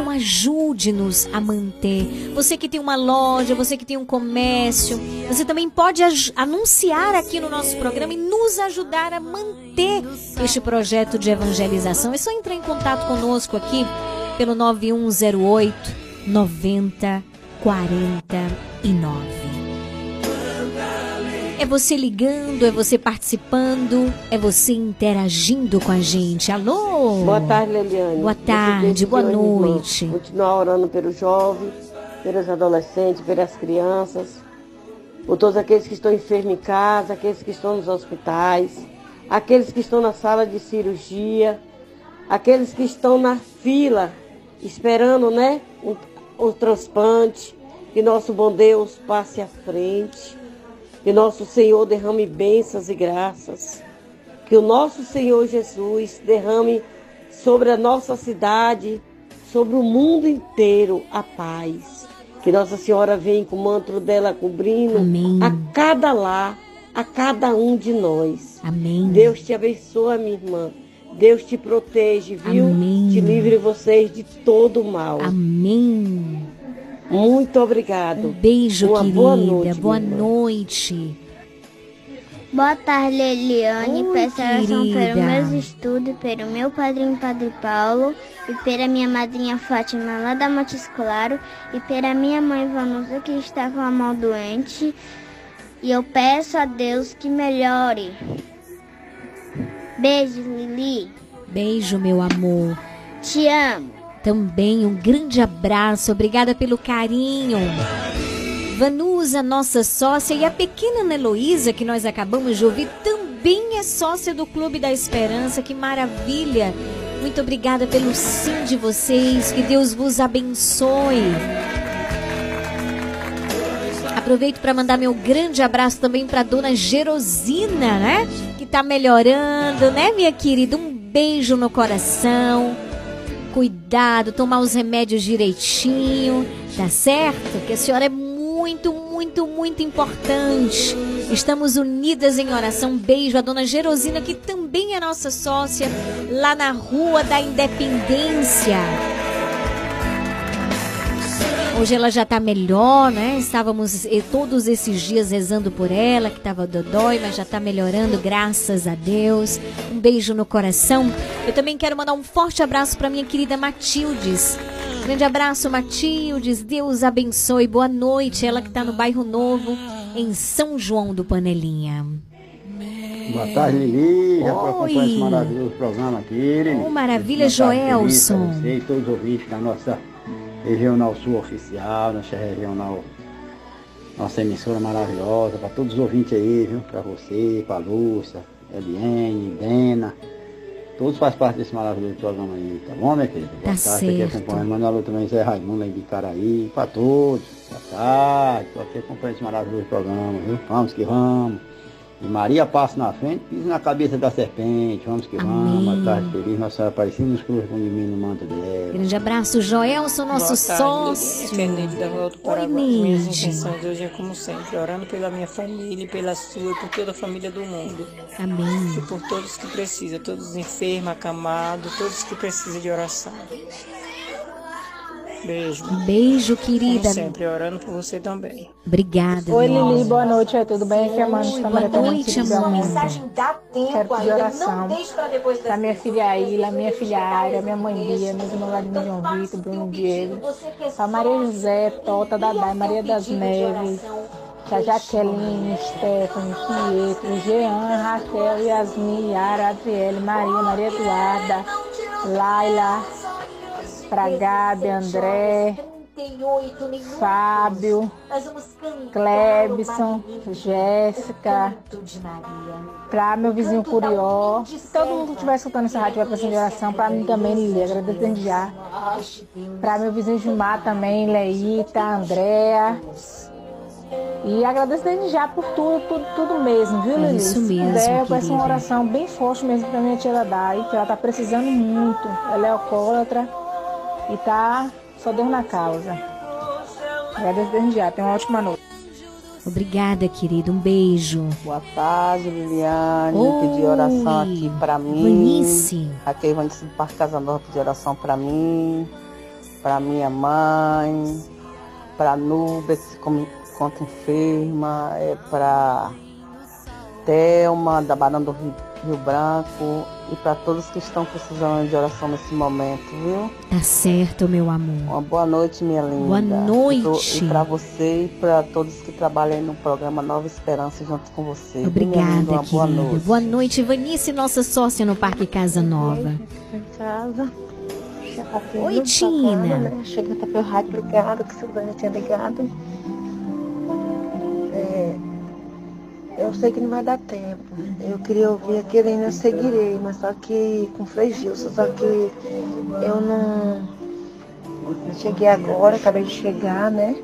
Então ajude-nos a manter. Você que tem uma loja, você que tem um comércio, você também pode anunciar aqui no nosso programa e nos ajudar a manter este projeto de evangelização. É só entrar em contato conosco aqui pelo 9108 9049. É você ligando, é você participando, é você interagindo com a gente. Alô? Boa tarde, Leliane. Boa tarde, boa noite. Continuar orando pelos jovens, pelos adolescentes, pelas crianças, por todos aqueles que estão enfermos em casa, aqueles que estão nos hospitais, aqueles que estão na sala de cirurgia, aqueles que estão na fila esperando, né, o, o transplante. Que nosso bom Deus passe à frente que nosso Senhor derrame bênçãos e graças. Que o nosso Senhor Jesus derrame sobre a nossa cidade, sobre o mundo inteiro a paz. Que Nossa Senhora venha com o manto dela cobrindo Amém. a cada lar, a cada um de nós. Amém. Deus te abençoe, minha irmã. Deus te protege, viu? Amém. Te livre vocês de todo o mal. Amém. Muito obrigado. Um beijo, Uma querida. Boa noite. Boa noite. Boa tarde, Eliane. Oi, Peço oração pelo meus estudos, pelo meu padrinho Padre Paulo e pela minha madrinha Fátima lá da Montes Claro e pela minha mãe Vanusa que está com a mão doente. E eu peço a Deus que melhore. Beijo, Lili. Beijo, meu amor. Te amo. Também um grande abraço, obrigada pelo carinho. Vanusa, nossa sócia, e a pequena Ana Heloísa, que nós acabamos de ouvir, também é sócia do Clube da Esperança. Que maravilha! Muito obrigada pelo sim de vocês, que Deus vos abençoe. Aproveito para mandar meu grande abraço também para dona Gerosina, né? Que tá melhorando, né, minha querida? Um beijo no coração cuidado, tomar os remédios direitinho, tá certo? Que a senhora é muito, muito, muito importante. Estamos unidas em oração. Beijo à dona Gerosina, que também é nossa sócia lá na Rua da Independência. Hoje ela já tá melhor, né? Estávamos todos esses dias rezando por ela, que estava dodói, mas já tá melhorando, graças a Deus. Um beijo no coração. Eu também quero mandar um forte abraço para minha querida Matildes. Grande abraço, Matildes. Deus abençoe. Boa noite. Ela que tá no bairro Novo, em São João do Panelinha. Boa tarde, Lili. Já acompanhando esse maravilhoso programa aqui. Oh, maravilha, tarde, Joelson. Você e todos os ouvintes da nossa Regional Sul Oficial, nossa regional, nossa emissora maravilhosa, para todos os ouvintes aí, viu? Para você, para a Lúcia, Eliane, Dena. Todos fazem parte desse maravilhoso programa aí, tá bom, minha querida? Boa Tá tarde, aqui acompanhando Manuel também, Zé Raimundo aí de Caraí, para todos. Boa tarde, estou aqui acompanhando esse maravilhoso programa, viu? Vamos que vamos. E Maria passa na frente, pisa na cabeça da serpente. Vamos que vamos, uma tarde feliz. Nossa Senhora Aparecida nos cruz com de mim no manto dela. Grande abraço, Joelson, nosso sócio. Independente da volta para minhas intenções hoje é como sempre, orando pela minha família, pela sua e por toda a família do mundo. Amém. E por todos que precisam, todos enfermos, acamados, todos que precisam de oração. Beijo. Beijo, querida. Como sempre, orando por você também. Obrigada. Oi, Lili, boa noite. É, tudo bem? Aqui é a Mano de Boa noite, amor. mensagem dá tempo Quero pedir oração da minha filha Ilha, minha filha Aira, minha mãe Bia, meus irmãos Vladimir João Vitor, Bruno Diego, a Maria José, Tota, Dadai, Maria das Neves, a Jaqueline, Stephanie, Pietro, Jean, Raquel, Yasmin, Yara, Adriele, Maria, Maria Eduarda, Laila, pra Gabi, André, Fábio, Clebson, Jéssica, pra meu vizinho Curió, todo mundo que estiver escutando essa rádio vai precisar de oração, pra mim também, Lili, agradeço já. Pra meu vizinho Gilmar também, Leita, Andréa. E agradeço desde já por tudo, tudo, tudo mesmo, viu, Lili? Isso Se mesmo, puder, eu peço uma oração bem forte mesmo pra minha tia Dai, que ela tá precisando muito. Ela é alcoólatra e tá só Deus na causa. Agradeço desde já. Tenha uma ótima noite. Obrigada, querida. Um beijo. Boa tarde, Liliane. Oi, Pedi oração aqui pra mim. Vanice. Aqui é Vanice do Parque Casa Nova pedi oração pra mim, pra minha mãe, pra Nubia, que se encontra enferma, é pra Thelma, da Barão do Rio, Rio Branco, e pra todos que estão precisando de oração nesse momento, viu? Tá certo, meu amor. Uma boa noite, minha linda. Boa noite. E, pra você e pra todos que trabalham no programa Nova Esperança junto com você. Minha linda? Obrigada, Uma boa querida. noite. Boa noite, Vanice, nossa sócia no Parque Casa Nova. em casa. Oi, Tina. Né? Chega até pelo rádio, obrigada, que Silvana tinha ligado. Eu sei que não vai dar tempo. Eu queria ouvir aquele ainda eu seguirei, mas só que com Frei Gilson, só que eu não cheguei agora, acabei de chegar, né?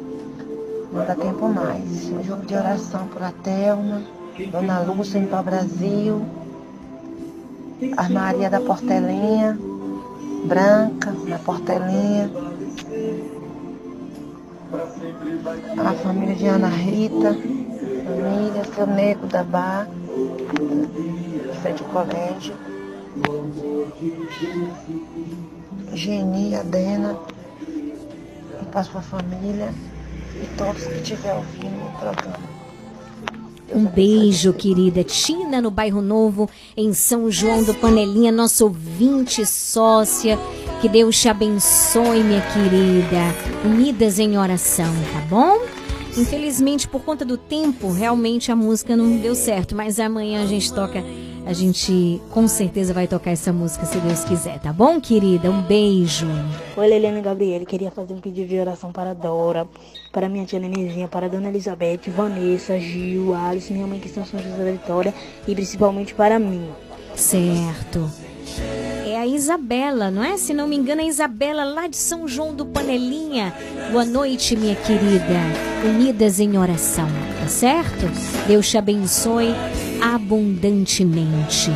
Não dá tempo mais. Um jogo de oração por a Thelma, Dona Lúcia em Pau Brasil, a Maria da Portelinha, Branca na Portelinha, a família de Ana Rita, família, seu nego da Bar, de frente ao colégio, Geni, Adena, e para sua família e todos que estiver ouvindo o programa. Um beijo, querida Tina, no Bairro Novo, em São João do Panelinha, nossa ouvinte sócia. Que Deus te abençoe, minha querida. Unidas em oração, tá bom? Infelizmente, por conta do tempo, realmente a música não deu certo, mas amanhã a gente toca, a gente com certeza vai tocar essa música se Deus quiser, tá bom, querida? Um beijo. Oi, Leliane Gabriele. Queria fazer um pedido de oração para a Dora, para minha tia Nenezinha, para a Dona Elizabeth, Vanessa, Gil, Alice, minha mãe que está em São José da Vitória e principalmente para mim. Certo. É a Isabela, não é? Se não me engano, é a Isabela lá de São João do Panelinha. Boa noite, minha querida. Unidas em oração, tá certo? Deus te abençoe abundantemente.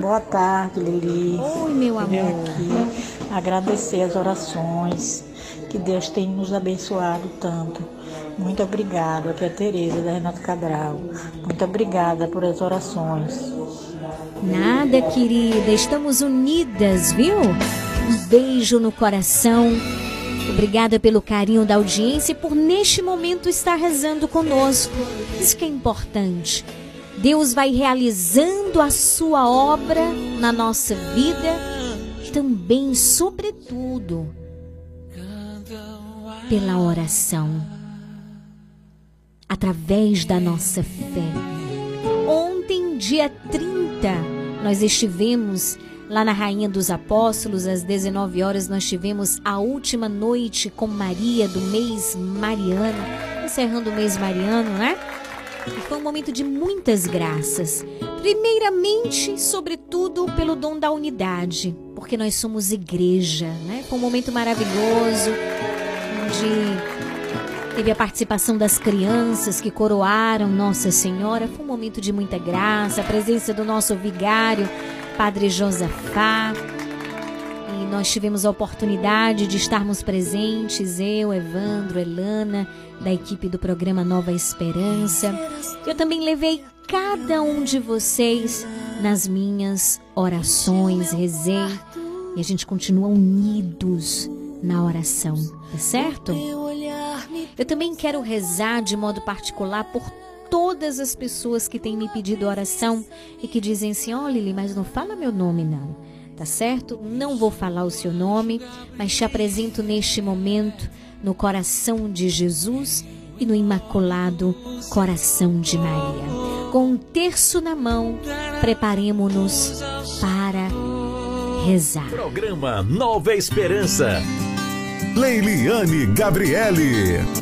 Boa tarde, Lili. Oi, meu Eu amor. aqui agradecer as orações que Deus tem nos abençoado tanto. Muito obrigada. Aqui é a Tereza da Renato Cadral. Muito obrigada por as orações. Nada, querida. Estamos unidas, viu? Um beijo no coração. Obrigada pelo carinho da audiência e por neste momento estar rezando conosco. Isso que é importante. Deus vai realizando a sua obra na nossa vida, também, sobretudo, pela oração, através da nossa fé. Dia 30, nós estivemos lá na Rainha dos Apóstolos, às 19 horas, nós tivemos a última noite com Maria do mês Mariano, encerrando o mês Mariano, né? E foi um momento de muitas graças. Primeiramente, sobretudo, pelo dom da unidade, porque nós somos igreja, né? Foi um momento maravilhoso, onde Teve a participação das crianças que coroaram Nossa Senhora. Foi um momento de muita graça. A presença do nosso vigário, Padre Josafá. E nós tivemos a oportunidade de estarmos presentes, eu, Evandro, Elana, da equipe do programa Nova Esperança. Eu também levei cada um de vocês nas minhas orações, rezei e a gente continua unidos na oração, tá certo? Eu também quero rezar de modo particular por todas as pessoas que têm me pedido oração e que dizem assim: "Ó, oh, Lili, mas não fala meu nome não". Tá certo? Não vou falar o seu nome, mas te apresento neste momento no coração de Jesus e no imaculado coração de Maria. Com um terço na mão, preparemos-nos para rezar. Programa Nova Esperança. Leiliane Gabriele.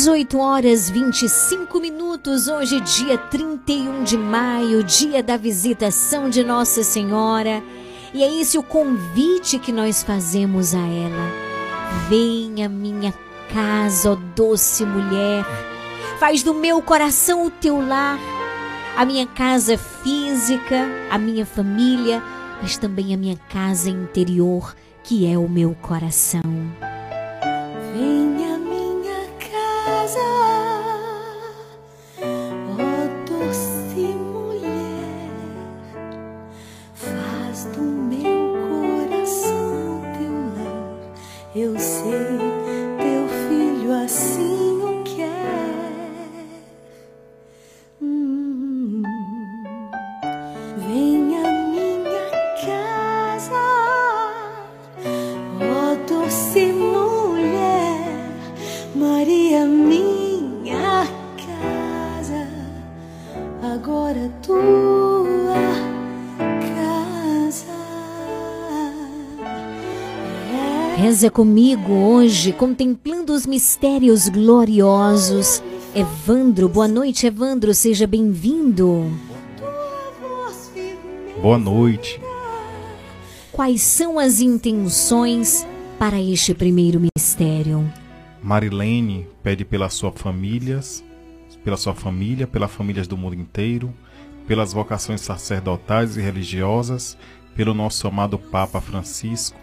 18 horas 25 minutos, hoje, dia 31 de maio, dia da visitação de Nossa Senhora. E é esse o convite que nós fazemos a ela. Venha, minha casa, ó doce mulher. Faz do meu coração o teu lar, a minha casa física, a minha família, mas também a minha casa interior, que é o meu coração. Reza comigo hoje, contemplando os mistérios gloriosos. Evandro, boa noite, Evandro, seja bem-vindo. Boa noite. Quais são as intenções para este primeiro mistério? Marilene pede pelas suas famílias, pela sua família, pelas famílias do mundo inteiro, pelas vocações sacerdotais e religiosas, pelo nosso amado Papa Francisco,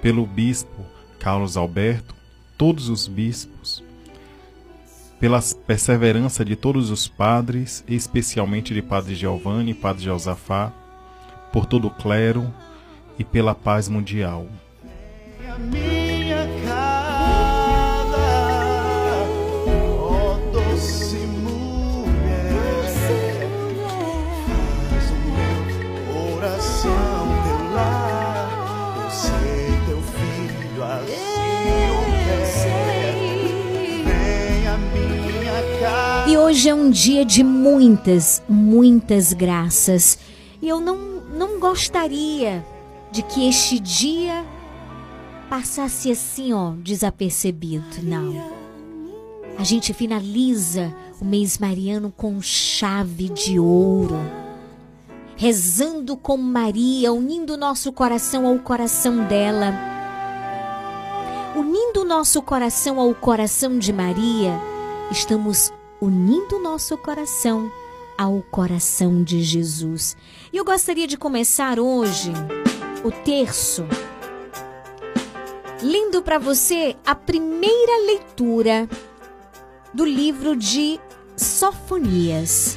pelo bispo Carlos Alberto, todos os bispos, pela perseverança de todos os padres, especialmente de Padre Giovanni e Padre Josafá, por todo o clero e pela paz mundial. minha hoje é um dia de muitas, muitas graças. E eu não, não gostaria de que este dia passasse assim, ó, desapercebido. Não. A gente finaliza o mês mariano com chave de ouro. Rezando com Maria, unindo nosso coração ao coração dela. Unindo nosso coração ao coração de Maria, estamos unindo nosso coração ao coração de Jesus. E eu gostaria de começar hoje o terço lendo para você a primeira leitura do livro de Sofonias.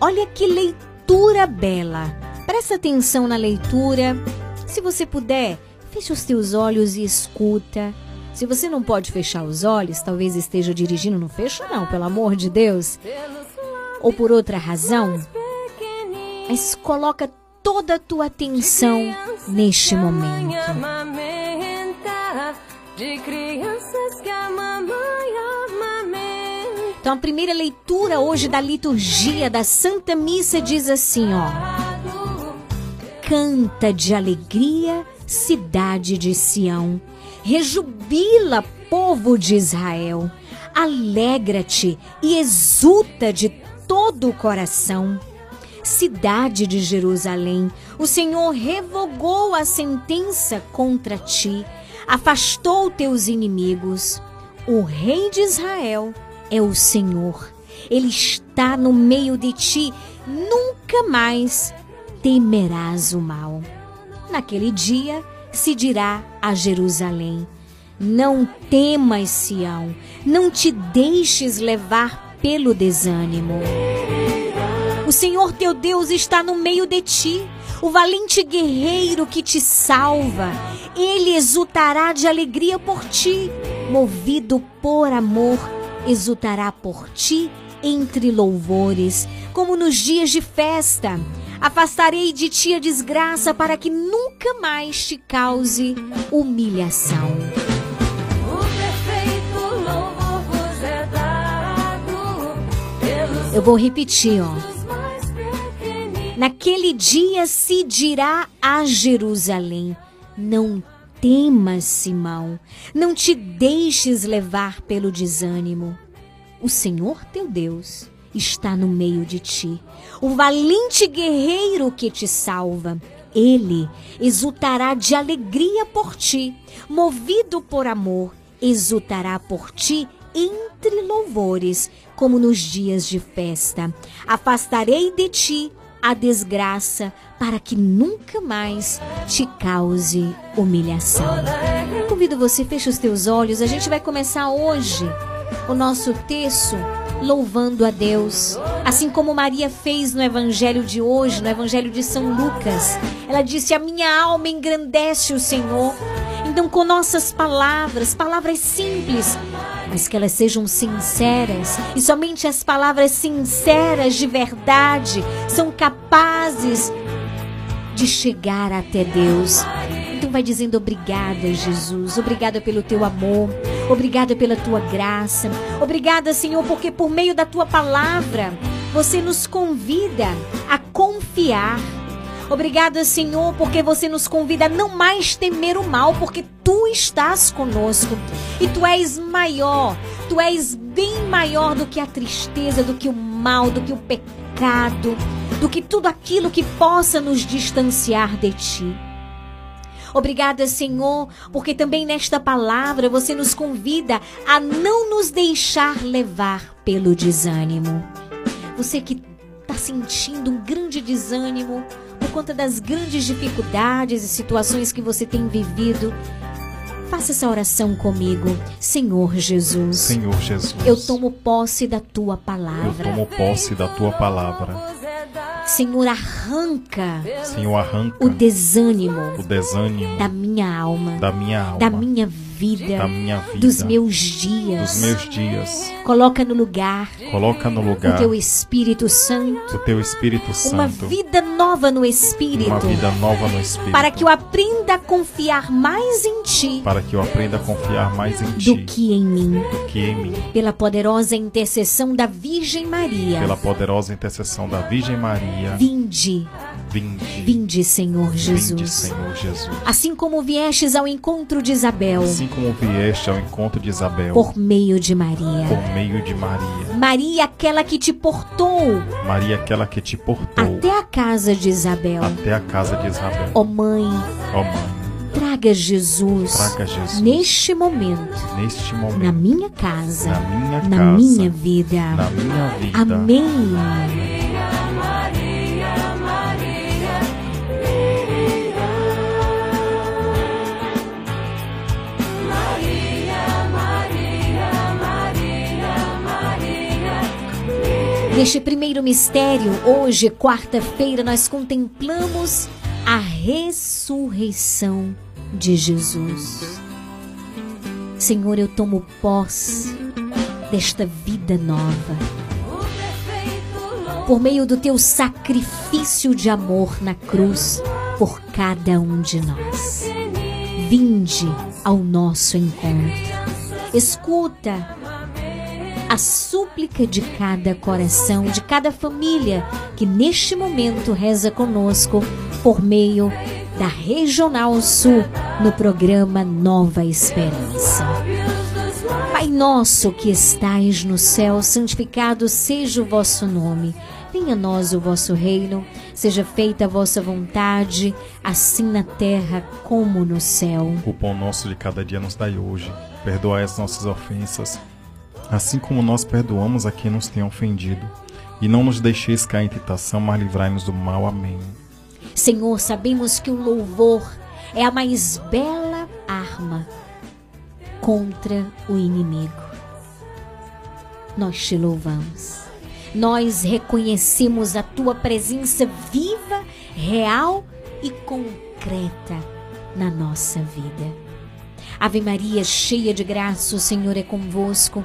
Olha que leitura bela. Presta atenção na leitura. Se você puder, feche os teus olhos e escuta. Se você não pode fechar os olhos, talvez esteja dirigindo, não fecha não, pelo amor de Deus. Ou por outra razão, mas coloca toda a tua atenção neste momento. Então a primeira leitura hoje da liturgia da Santa Missa diz assim, ó: Canta de alegria, cidade de Sião. Rejubila, povo de Israel. Alegra-te e exulta de todo o coração cidade de Jerusalém, o Senhor revogou a sentença contra ti, afastou teus inimigos. O Rei de Israel é o Senhor. Ele está no meio de ti, nunca mais temerás o mal. Naquele dia se dirá a Jerusalém: Não temas, Sião, não te deixes levar pelo desânimo. O Senhor teu Deus está no meio de ti, o valente guerreiro que te salva. Ele exultará de alegria por ti, movido por amor, exultará por ti entre louvores, como nos dias de festa. Afastarei de ti a desgraça para que nunca mais te cause humilhação. Eu vou repetir, ó. Naquele dia se dirá a Jerusalém: Não temas, Simão, não te deixes levar pelo desânimo. O Senhor teu Deus está no meio de ti, o valente guerreiro que te salva. Ele exultará de alegria por ti, movido por amor, exultará por ti entre louvores, como nos dias de festa. Afastarei de ti a desgraça para que nunca mais te cause humilhação. Convido você, feche os teus olhos. A gente vai começar hoje o nosso texto louvando a Deus, assim como Maria fez no evangelho de hoje, no evangelho de São Lucas. Ela disse: "A minha alma engrandece o Senhor". Então, com nossas palavras, palavras simples, mas que elas sejam sinceras, e somente as palavras sinceras de verdade são capazes de chegar até Deus. Vai dizendo obrigada, Jesus. Obrigada pelo teu amor. Obrigada pela tua graça. Obrigada, Senhor, porque por meio da tua palavra você nos convida a confiar Obrigada, Senhor, porque você nos convida a não mais temer o mal, porque tu estás conosco e tu és maior, tu és bem maior do que a tristeza, do que o mal, do que o pecado, do que tudo aquilo que possa nos distanciar de ti. Obrigada, Senhor, porque também nesta palavra você nos convida a não nos deixar levar pelo desânimo. Você que está sentindo um grande desânimo, por conta das grandes dificuldades e situações que você tem vivido, faça essa oração comigo. Senhor Jesus. Senhor Jesus. Eu tomo posse da tua palavra. Eu tomo posse da tua palavra. Senhor, arranca. Senhor, arranca o desânimo. O desânimo da minha alma. Da minha alma. Da minha vida. Da minha vida. Dos meus dias. Dos meus dias. Coloca no lugar. Coloca no lugar. O teu Espírito Santo. O teu Espírito Santo. Uma vida nova no Espírito. Uma vida nova no Espírito. Para que eu aprenda a confiar mais em ti. Para que eu aprenda a confiar mais em ti. Do que em mim. Do que em mim. Pela poderosa intercessão da Virgem Maria. Pela poderosa intercessão da Virgem Maria. Vinde. Vinde. Vinde, Senhor Jesus. Vinde, Senhor Jesus. Assim como viestes ao encontro de Isabel. Assim como vieste ao encontro de Isabel. Por meio de Maria. Por meio de Maria. Maria, aquela que te portou. Maria, aquela que te portou. Até a casa de Isabel. Até a casa de Isabel. Ó oh, mãe. Ó oh, mãe. Traga Jesus, Traga Jesus neste momento, neste momento, na minha casa, na minha, na casa, minha vida. Na minha vida. Amém. Neste primeiro mistério, hoje, quarta-feira, nós contemplamos a ressurreição de Jesus. Senhor, eu tomo posse desta vida nova. Por meio do teu sacrifício de amor na cruz por cada um de nós. Vinde ao nosso encontro. Escuta a súplica de cada coração, de cada família que neste momento reza conosco por meio da Regional Sul no programa Nova Esperança. Pai nosso que estais no céu, santificado seja o vosso nome. Venha a nós o vosso reino, seja feita a vossa vontade, assim na terra como no céu. O pão nosso de cada dia nos dai hoje. Perdoai as nossas ofensas assim como nós perdoamos a quem nos tem ofendido. E não nos deixeis cair em tentação, mas livrai-nos do mal. Amém. Senhor, sabemos que o louvor é a mais bela arma contra o inimigo. Nós te louvamos. Nós reconhecemos a tua presença viva, real e concreta na nossa vida. Ave Maria, cheia de graça, o Senhor é convosco.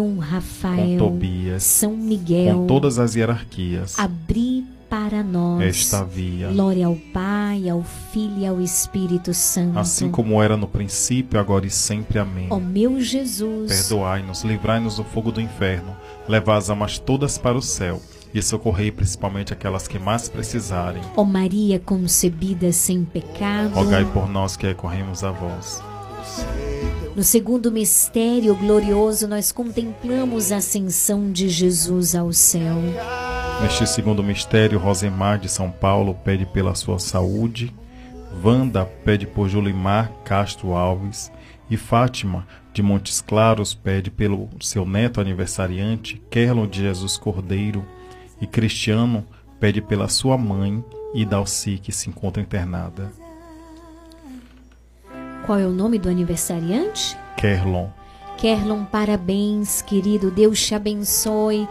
Rafael, com Tobias, São Miguel, com todas as hierarquias, abri para nós esta via. Glória ao Pai, ao Filho e ao Espírito Santo. Assim como era no princípio, agora e sempre. Amém. Ó meu Jesus, perdoai-nos, livrai-nos do fogo do inferno, levai as almas todas para o céu e socorrei principalmente aquelas que mais precisarem. Ó Maria concebida sem pecado, rogai por nós que recorremos a vós. No segundo mistério glorioso, nós contemplamos a ascensão de Jesus ao céu. Neste segundo mistério, Rosemar de São Paulo pede pela sua saúde, Wanda pede por Julimar Castro Alves e Fátima de Montes Claros pede pelo seu neto aniversariante, Kerlon de Jesus Cordeiro, e Cristiano pede pela sua mãe e Dalci, que se encontra internada. Qual é o nome do aniversariante? Kerlon. Kerlon, parabéns, querido. Deus te abençoe.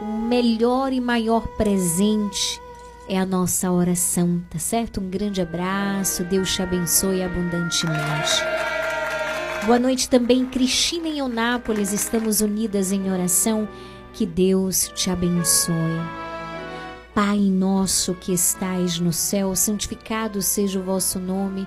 O melhor e maior presente é a nossa oração, tá certo? Um grande abraço. Deus te abençoe abundantemente. Boa noite também, Cristina em Onápolis. Estamos unidas em oração. Que Deus te abençoe. Pai nosso que estais no céu, santificado seja o vosso nome.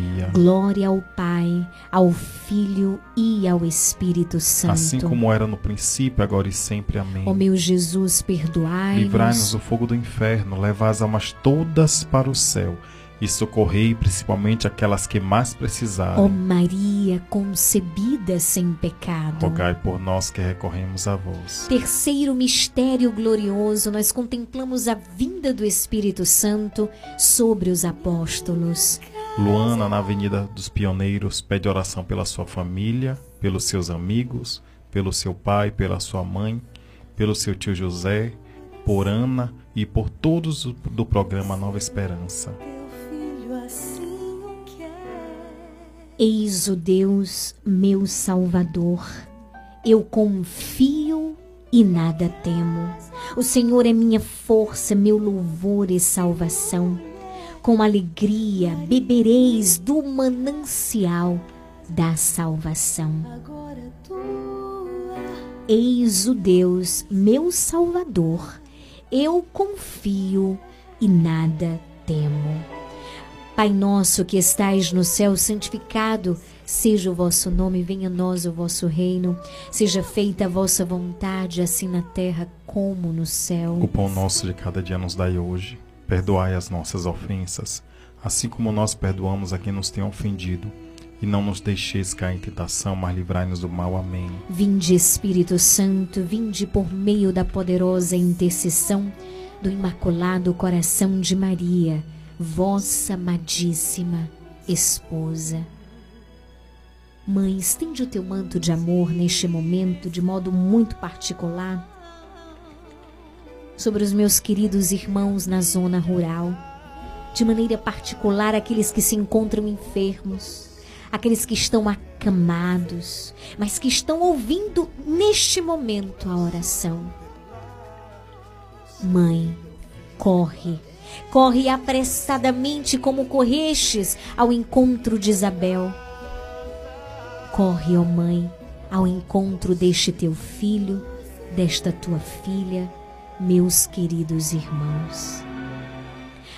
Glória ao Pai, ao Filho e ao Espírito Santo. Assim como era no princípio, agora e sempre. Amém. Ó meu Jesus, perdoai-nos. Livrai-nos do fogo do inferno, levai as almas todas para o céu e socorrei principalmente aquelas que mais precisarem. Ó Maria concebida sem pecado, rogai por nós que recorremos a vós. Terceiro mistério glorioso, nós contemplamos a vinda do Espírito Santo sobre os apóstolos. Luana, na Avenida dos Pioneiros, pede oração pela sua família, pelos seus amigos, pelo seu pai, pela sua mãe, pelo seu tio José, por Ana e por todos do programa Nova Esperança. Eis o Deus, meu Salvador. Eu confio e nada temo. O Senhor é minha força, meu louvor e salvação com alegria bebereis do manancial da salvação. Eis o Deus, meu Salvador, eu confio e nada temo. Pai nosso que estais no céu, santificado seja o vosso nome, venha a nós o vosso reino, seja feita a vossa vontade, assim na terra como no céu. O pão nosso de cada dia nos dai hoje Perdoai as nossas ofensas, assim como nós perdoamos a quem nos tem ofendido. E não nos deixeis cair em tentação, mas livrai-nos do mal. Amém. Vinde, Espírito Santo, vinde por meio da poderosa intercessão do Imaculado Coração de Maria, vossa amadíssima esposa. Mãe, estende o teu manto de amor neste momento de modo muito particular sobre os meus queridos irmãos na zona rural, de maneira particular aqueles que se encontram enfermos, aqueles que estão acamados, mas que estão ouvindo neste momento a oração. Mãe, corre, Corre apressadamente como correstes ao encontro de Isabel. Corre, ó Mãe, ao encontro deste teu filho, desta tua filha, meus queridos irmãos.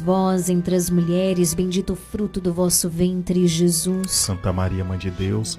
vós entre as mulheres, bendito o fruto do vosso ventre entre Jesus. Santa Maria, Mãe de Deus,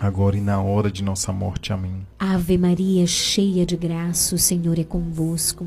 agora e na hora de nossa morte. Amém. Ave Maria, cheia de graça, o Senhor é convosco.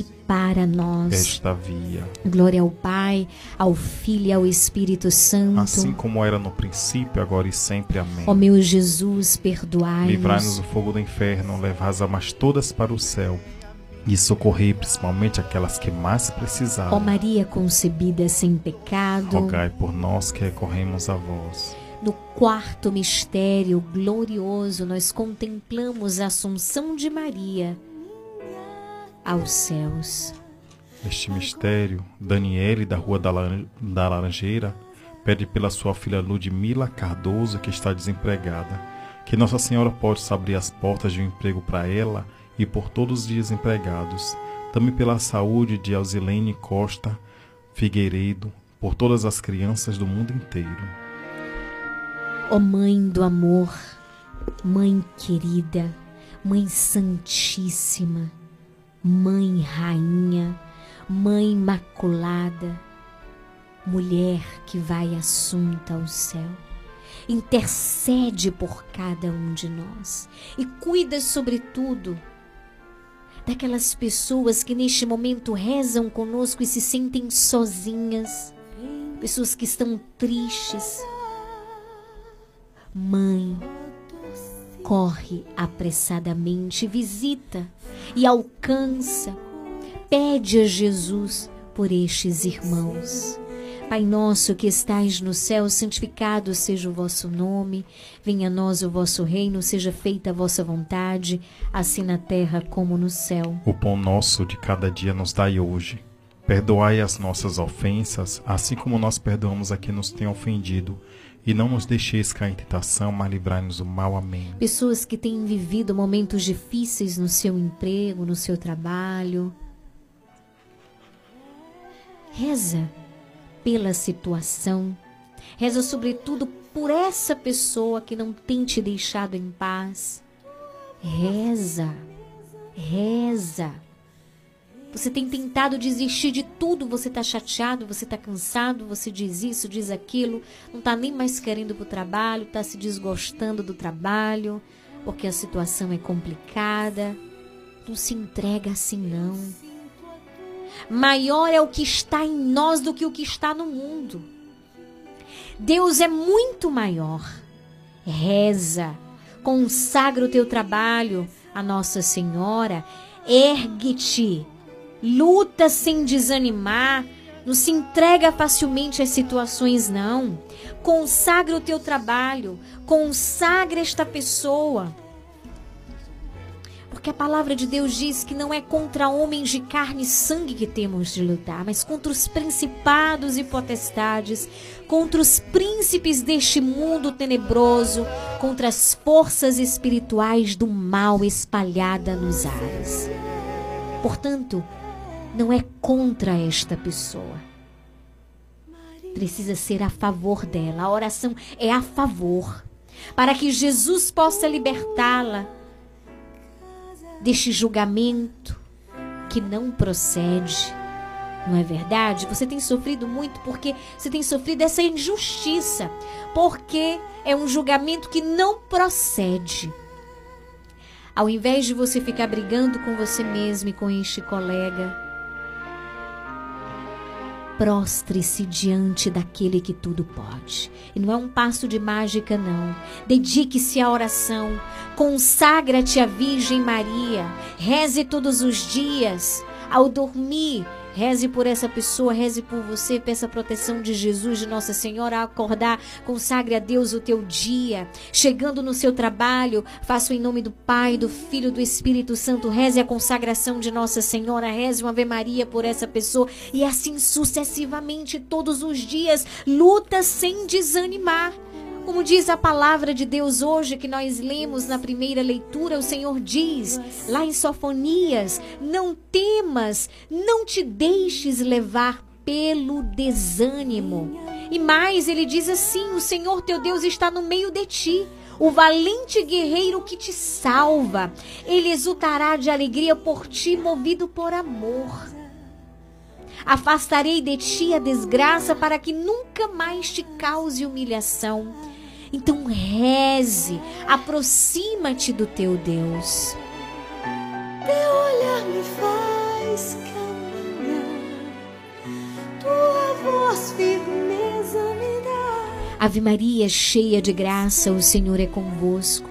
para nós esta via. Glória ao Pai, ao Filho e ao Espírito Santo. Assim como era no princípio, agora e sempre. Amém. Ó meu Jesus, perdoai-nos. Livrai-nos do fogo do inferno, levai as almas todas para o céu e socorrer principalmente aquelas que mais precisaram. Ó Maria concebida sem pecado, rogai por nós que recorremos a vós. No quarto mistério glorioso, nós contemplamos a Assunção de Maria aos céus. Neste mistério, Daniele, da Rua da Laranjeira, pede pela sua filha Ludmila Cardoso, que está desempregada, que Nossa Senhora possa abrir as portas de um emprego para ela e por todos os desempregados. Também pela saúde de Alzilene Costa Figueiredo, por todas as crianças do mundo inteiro. Ó oh Mãe do amor, Mãe querida, Mãe Santíssima, Mãe Rainha, Mãe Imaculada, mulher que vai assunta ao céu, intercede por cada um de nós e cuida, sobretudo, daquelas pessoas que neste momento rezam conosco e se sentem sozinhas, pessoas que estão tristes. Mãe, corre apressadamente, visita e alcança, pede a Jesus por estes irmãos. Pai nosso que estais no céu, santificado seja o vosso nome, venha a nós o vosso reino, seja feita a vossa vontade, assim na terra como no céu. O pão nosso de cada dia nos dai hoje. Perdoai as nossas ofensas, assim como nós perdoamos a quem nos tem ofendido. E não nos deixeis cair em tentação, mas livrai-nos do mal. Amém. Pessoas que têm vivido momentos difíceis no seu emprego, no seu trabalho. Reza pela situação. Reza sobretudo por essa pessoa que não tem te deixado em paz. Reza, reza. Você tem tentado desistir de tudo, você está chateado, você está cansado, você diz isso, diz aquilo, não está nem mais querendo para o trabalho, está se desgostando do trabalho, porque a situação é complicada. Não se entrega assim, não. Maior é o que está em nós do que o que está no mundo. Deus é muito maior. Reza, consagra o teu trabalho a Nossa Senhora, ergue-te luta sem desanimar, não se entrega facilmente às situações, não. Consagra o teu trabalho, consagra esta pessoa. Porque a palavra de Deus diz que não é contra homens de carne e sangue que temos de lutar, mas contra os principados e potestades, contra os príncipes deste mundo tenebroso, contra as forças espirituais do mal espalhada nos ares. Portanto, não é contra esta pessoa. Precisa ser a favor dela. A oração é a favor. Para que Jesus possa libertá-la deste julgamento que não procede. Não é verdade? Você tem sofrido muito porque você tem sofrido essa injustiça. Porque é um julgamento que não procede. Ao invés de você ficar brigando com você mesmo e com este colega, prostre-se diante daquele que tudo pode. E não é um passo de mágica, não. Dedique-se à oração. Consagra-te à Virgem Maria. Reze todos os dias. Ao dormir, Reze por essa pessoa, reze por você, peça a proteção de Jesus, de Nossa Senhora, a acordar, consagre a Deus o teu dia. Chegando no seu trabalho, faça em nome do Pai, do Filho, do Espírito Santo, reze a consagração de Nossa Senhora, reze uma Ave Maria por essa pessoa e assim sucessivamente todos os dias, luta sem desanimar. Como diz a palavra de Deus hoje que nós lemos na primeira leitura, o Senhor diz lá em Sofonias: Não temas, não te deixes levar pelo desânimo. E mais, ele diz assim: O Senhor teu Deus está no meio de ti o valente guerreiro que te salva. Ele exultará de alegria por ti, movido por amor. Afastarei de ti a desgraça para que nunca mais te cause humilhação. Então reze, aproxima-te do teu Deus. Teu olhar me faz caminhar, tua voz firmeza me dá. Ave Maria, cheia de graça, o Senhor é convosco.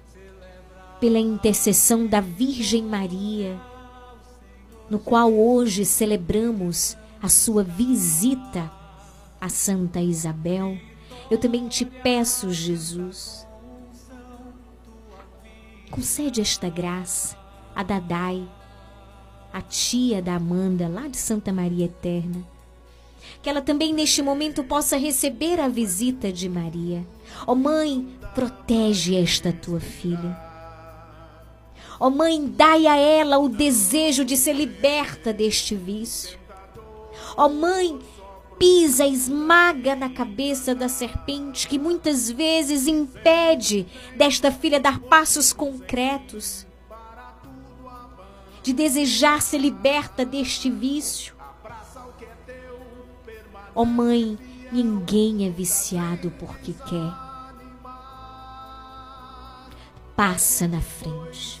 pela intercessão da Virgem Maria, no qual hoje celebramos a sua visita a Santa Isabel, eu também te peço, Jesus, concede esta graça a Dadai, a tia da Amanda, lá de Santa Maria Eterna, Que ela também neste momento possa receber a visita de Maria. Ó oh, mãe, protege esta tua filha. Ó oh, mãe, dai a ela o desejo de ser liberta deste vício. Ó oh, mãe, pisa, esmaga na cabeça da serpente que muitas vezes impede desta filha dar passos concretos, de desejar ser liberta deste vício. Ó oh mãe, ninguém é viciado porque quer. Passa na frente,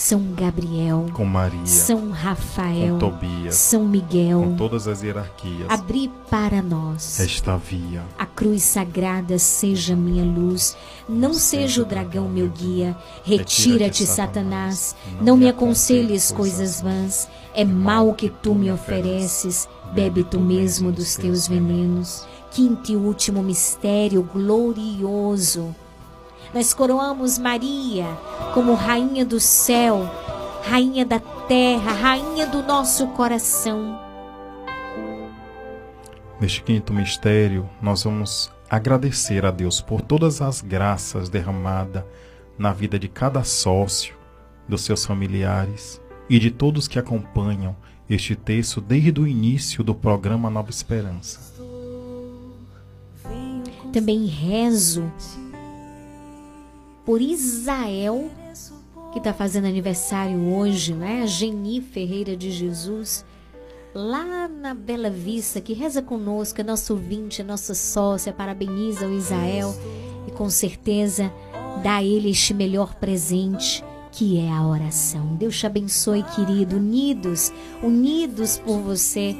São Gabriel, com Maria, São Rafael, com Tobias, São Miguel, com todas as hierarquias, abri para nós. Esta via. A cruz sagrada seja minha luz, não seja o dragão meu guia. Retira-te, Satanás, não me aconselhes coisas vãs. É mal que tu me ofereces, bebe tu mesmo dos teus venenos. Quinto e último mistério glorioso nós coroamos Maria como Rainha do céu, Rainha da terra, Rainha do nosso coração. Neste quinto mistério, nós vamos agradecer a Deus por todas as graças derramadas na vida de cada sócio, dos seus familiares e de todos que acompanham este texto desde o início do programa Nova Esperança. Também rezo por Isael, que está fazendo aniversário hoje, né? A Geni Ferreira de Jesus, lá na Bela Vista, que reza conosco, é nosso ouvinte, é nossa sócia, parabeniza o Isael e com certeza dá a ele este melhor presente que é a oração. Deus te abençoe, querido, unidos, unidos por você,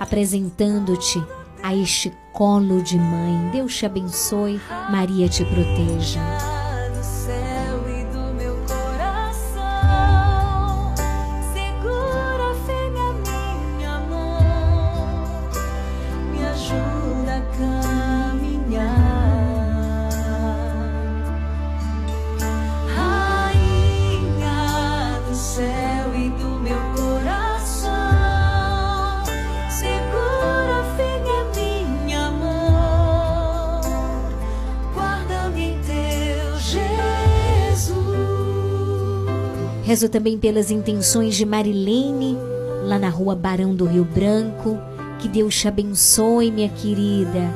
apresentando-te a este colo de mãe. Deus te abençoe, Maria te proteja. Rezo também pelas intenções de Marilene, lá na rua Barão do Rio Branco. Que Deus te abençoe, minha querida.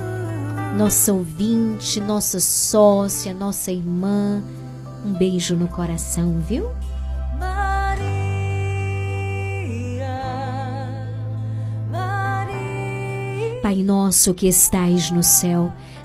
Nossa ouvinte, nossa sócia, nossa irmã. Um beijo no coração, viu? Maria, Maria. Pai nosso que estais no céu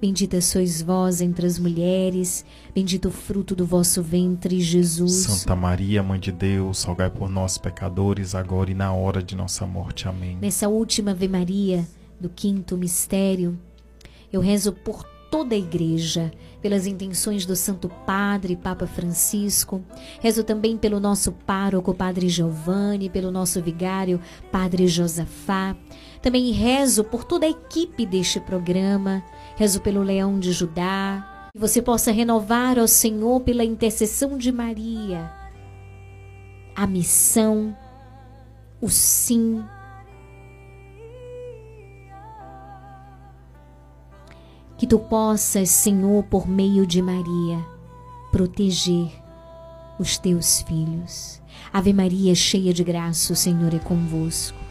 Bendita sois vós entre as mulheres, bendito o fruto do vosso ventre, Jesus. Santa Maria, Mãe de Deus, rogai por nós, pecadores, agora e na hora de nossa morte. Amém. Nessa última Ave Maria do quinto mistério, eu rezo por toda a igreja, pelas intenções do Santo Padre Papa Francisco. Rezo também pelo nosso pároco Padre Giovanni, pelo nosso vigário Padre Josafá. Também rezo por toda a equipe deste programa Rezo pelo leão de Judá, que você possa renovar ao Senhor pela intercessão de Maria a missão, o sim. Que tu possas, Senhor, por meio de Maria, proteger os teus filhos. Ave Maria, cheia de graça, o Senhor é convosco.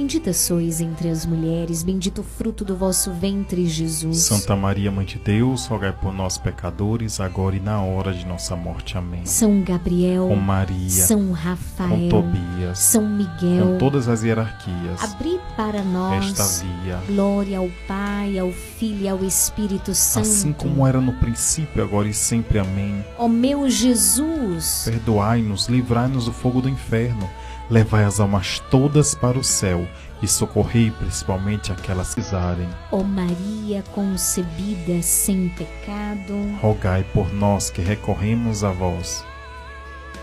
Bendita sois entre as mulheres, bendito o fruto do vosso ventre, Jesus. Santa Maria, Mãe de Deus, rogai por nós, pecadores, agora e na hora de nossa morte. Amém. São Gabriel, com Maria, São Rafael, com Tobias, São Miguel, com todas as hierarquias, abri para nós esta via. Glória ao Pai, ao Filho e ao Espírito Santo. Assim como era no princípio, agora e sempre. Amém. Ó meu Jesus, perdoai-nos, livrai-nos do fogo do inferno levai as almas todas para o céu e socorrei principalmente aquelas que zarem. Ó Maria concebida sem pecado, rogai por nós que recorremos a vós.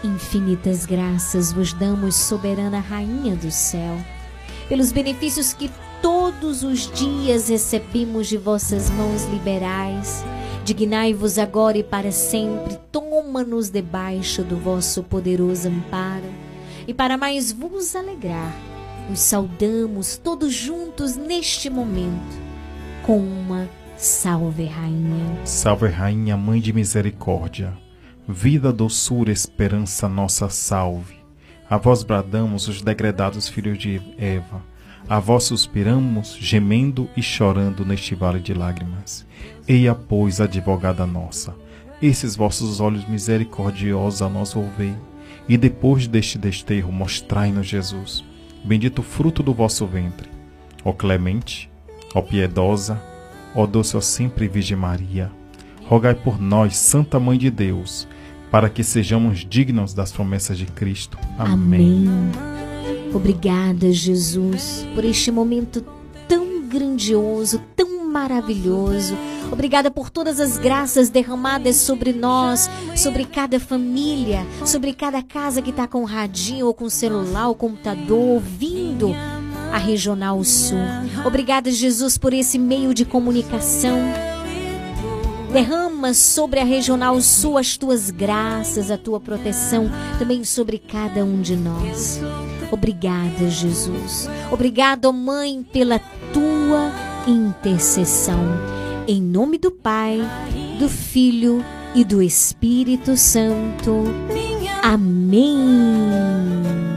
Infinitas graças vos damos, soberana Rainha do céu, pelos benefícios que todos os dias recebemos de vossas mãos liberais. Dignai-vos agora e para sempre, toma-nos debaixo do vosso poderoso amparo e para mais vos alegrar, os saudamos todos juntos neste momento com uma Salve Rainha. Salve Rainha, Mãe de Misericórdia, vida, doçura, esperança, nossa salve. A vós bradamos os degredados filhos de Eva, a vós suspiramos, gemendo e chorando neste vale de lágrimas. Eia, pois, advogada nossa, esses vossos olhos misericordiosos a nós ouvei e depois deste desterro, mostrai-nos Jesus, bendito fruto do vosso ventre. Ó clemente, ó piedosa, ó doce, ó sempre Virgem Maria, rogai por nós, Santa Mãe de Deus, para que sejamos dignos das promessas de Cristo. Amém. Amém. Obrigada, Jesus, por este momento grandioso, tão maravilhoso. Obrigada por todas as graças derramadas sobre nós, sobre cada família, sobre cada casa que está com radinho ou com celular ou computador ouvindo a Regional Sul. Obrigada, Jesus, por esse meio de comunicação. Derrama sobre a Regional Sul as tuas graças, a tua proteção, também sobre cada um de nós. Obrigada, Jesus. Obrigada, Mãe, pela tua intercessão. Em nome do Pai, do Filho e do Espírito Santo. Amém.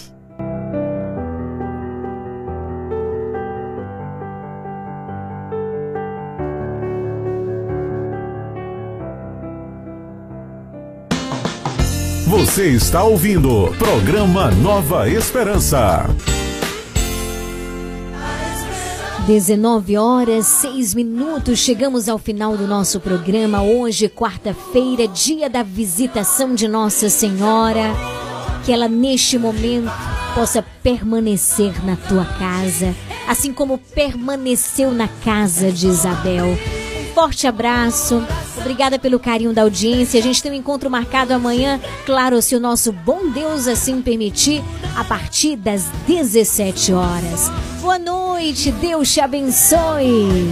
Você está ouvindo programa Nova Esperança. 19 horas 6 minutos, chegamos ao final do nosso programa. Hoje, quarta-feira, dia da visitação de Nossa Senhora. Que ela, neste momento, possa permanecer na tua casa, assim como permaneceu na casa de Isabel. Forte abraço, obrigada pelo carinho da audiência. A gente tem um encontro marcado amanhã, claro, se o nosso bom Deus assim permitir, a partir das 17 horas. Boa noite, Deus te abençoe.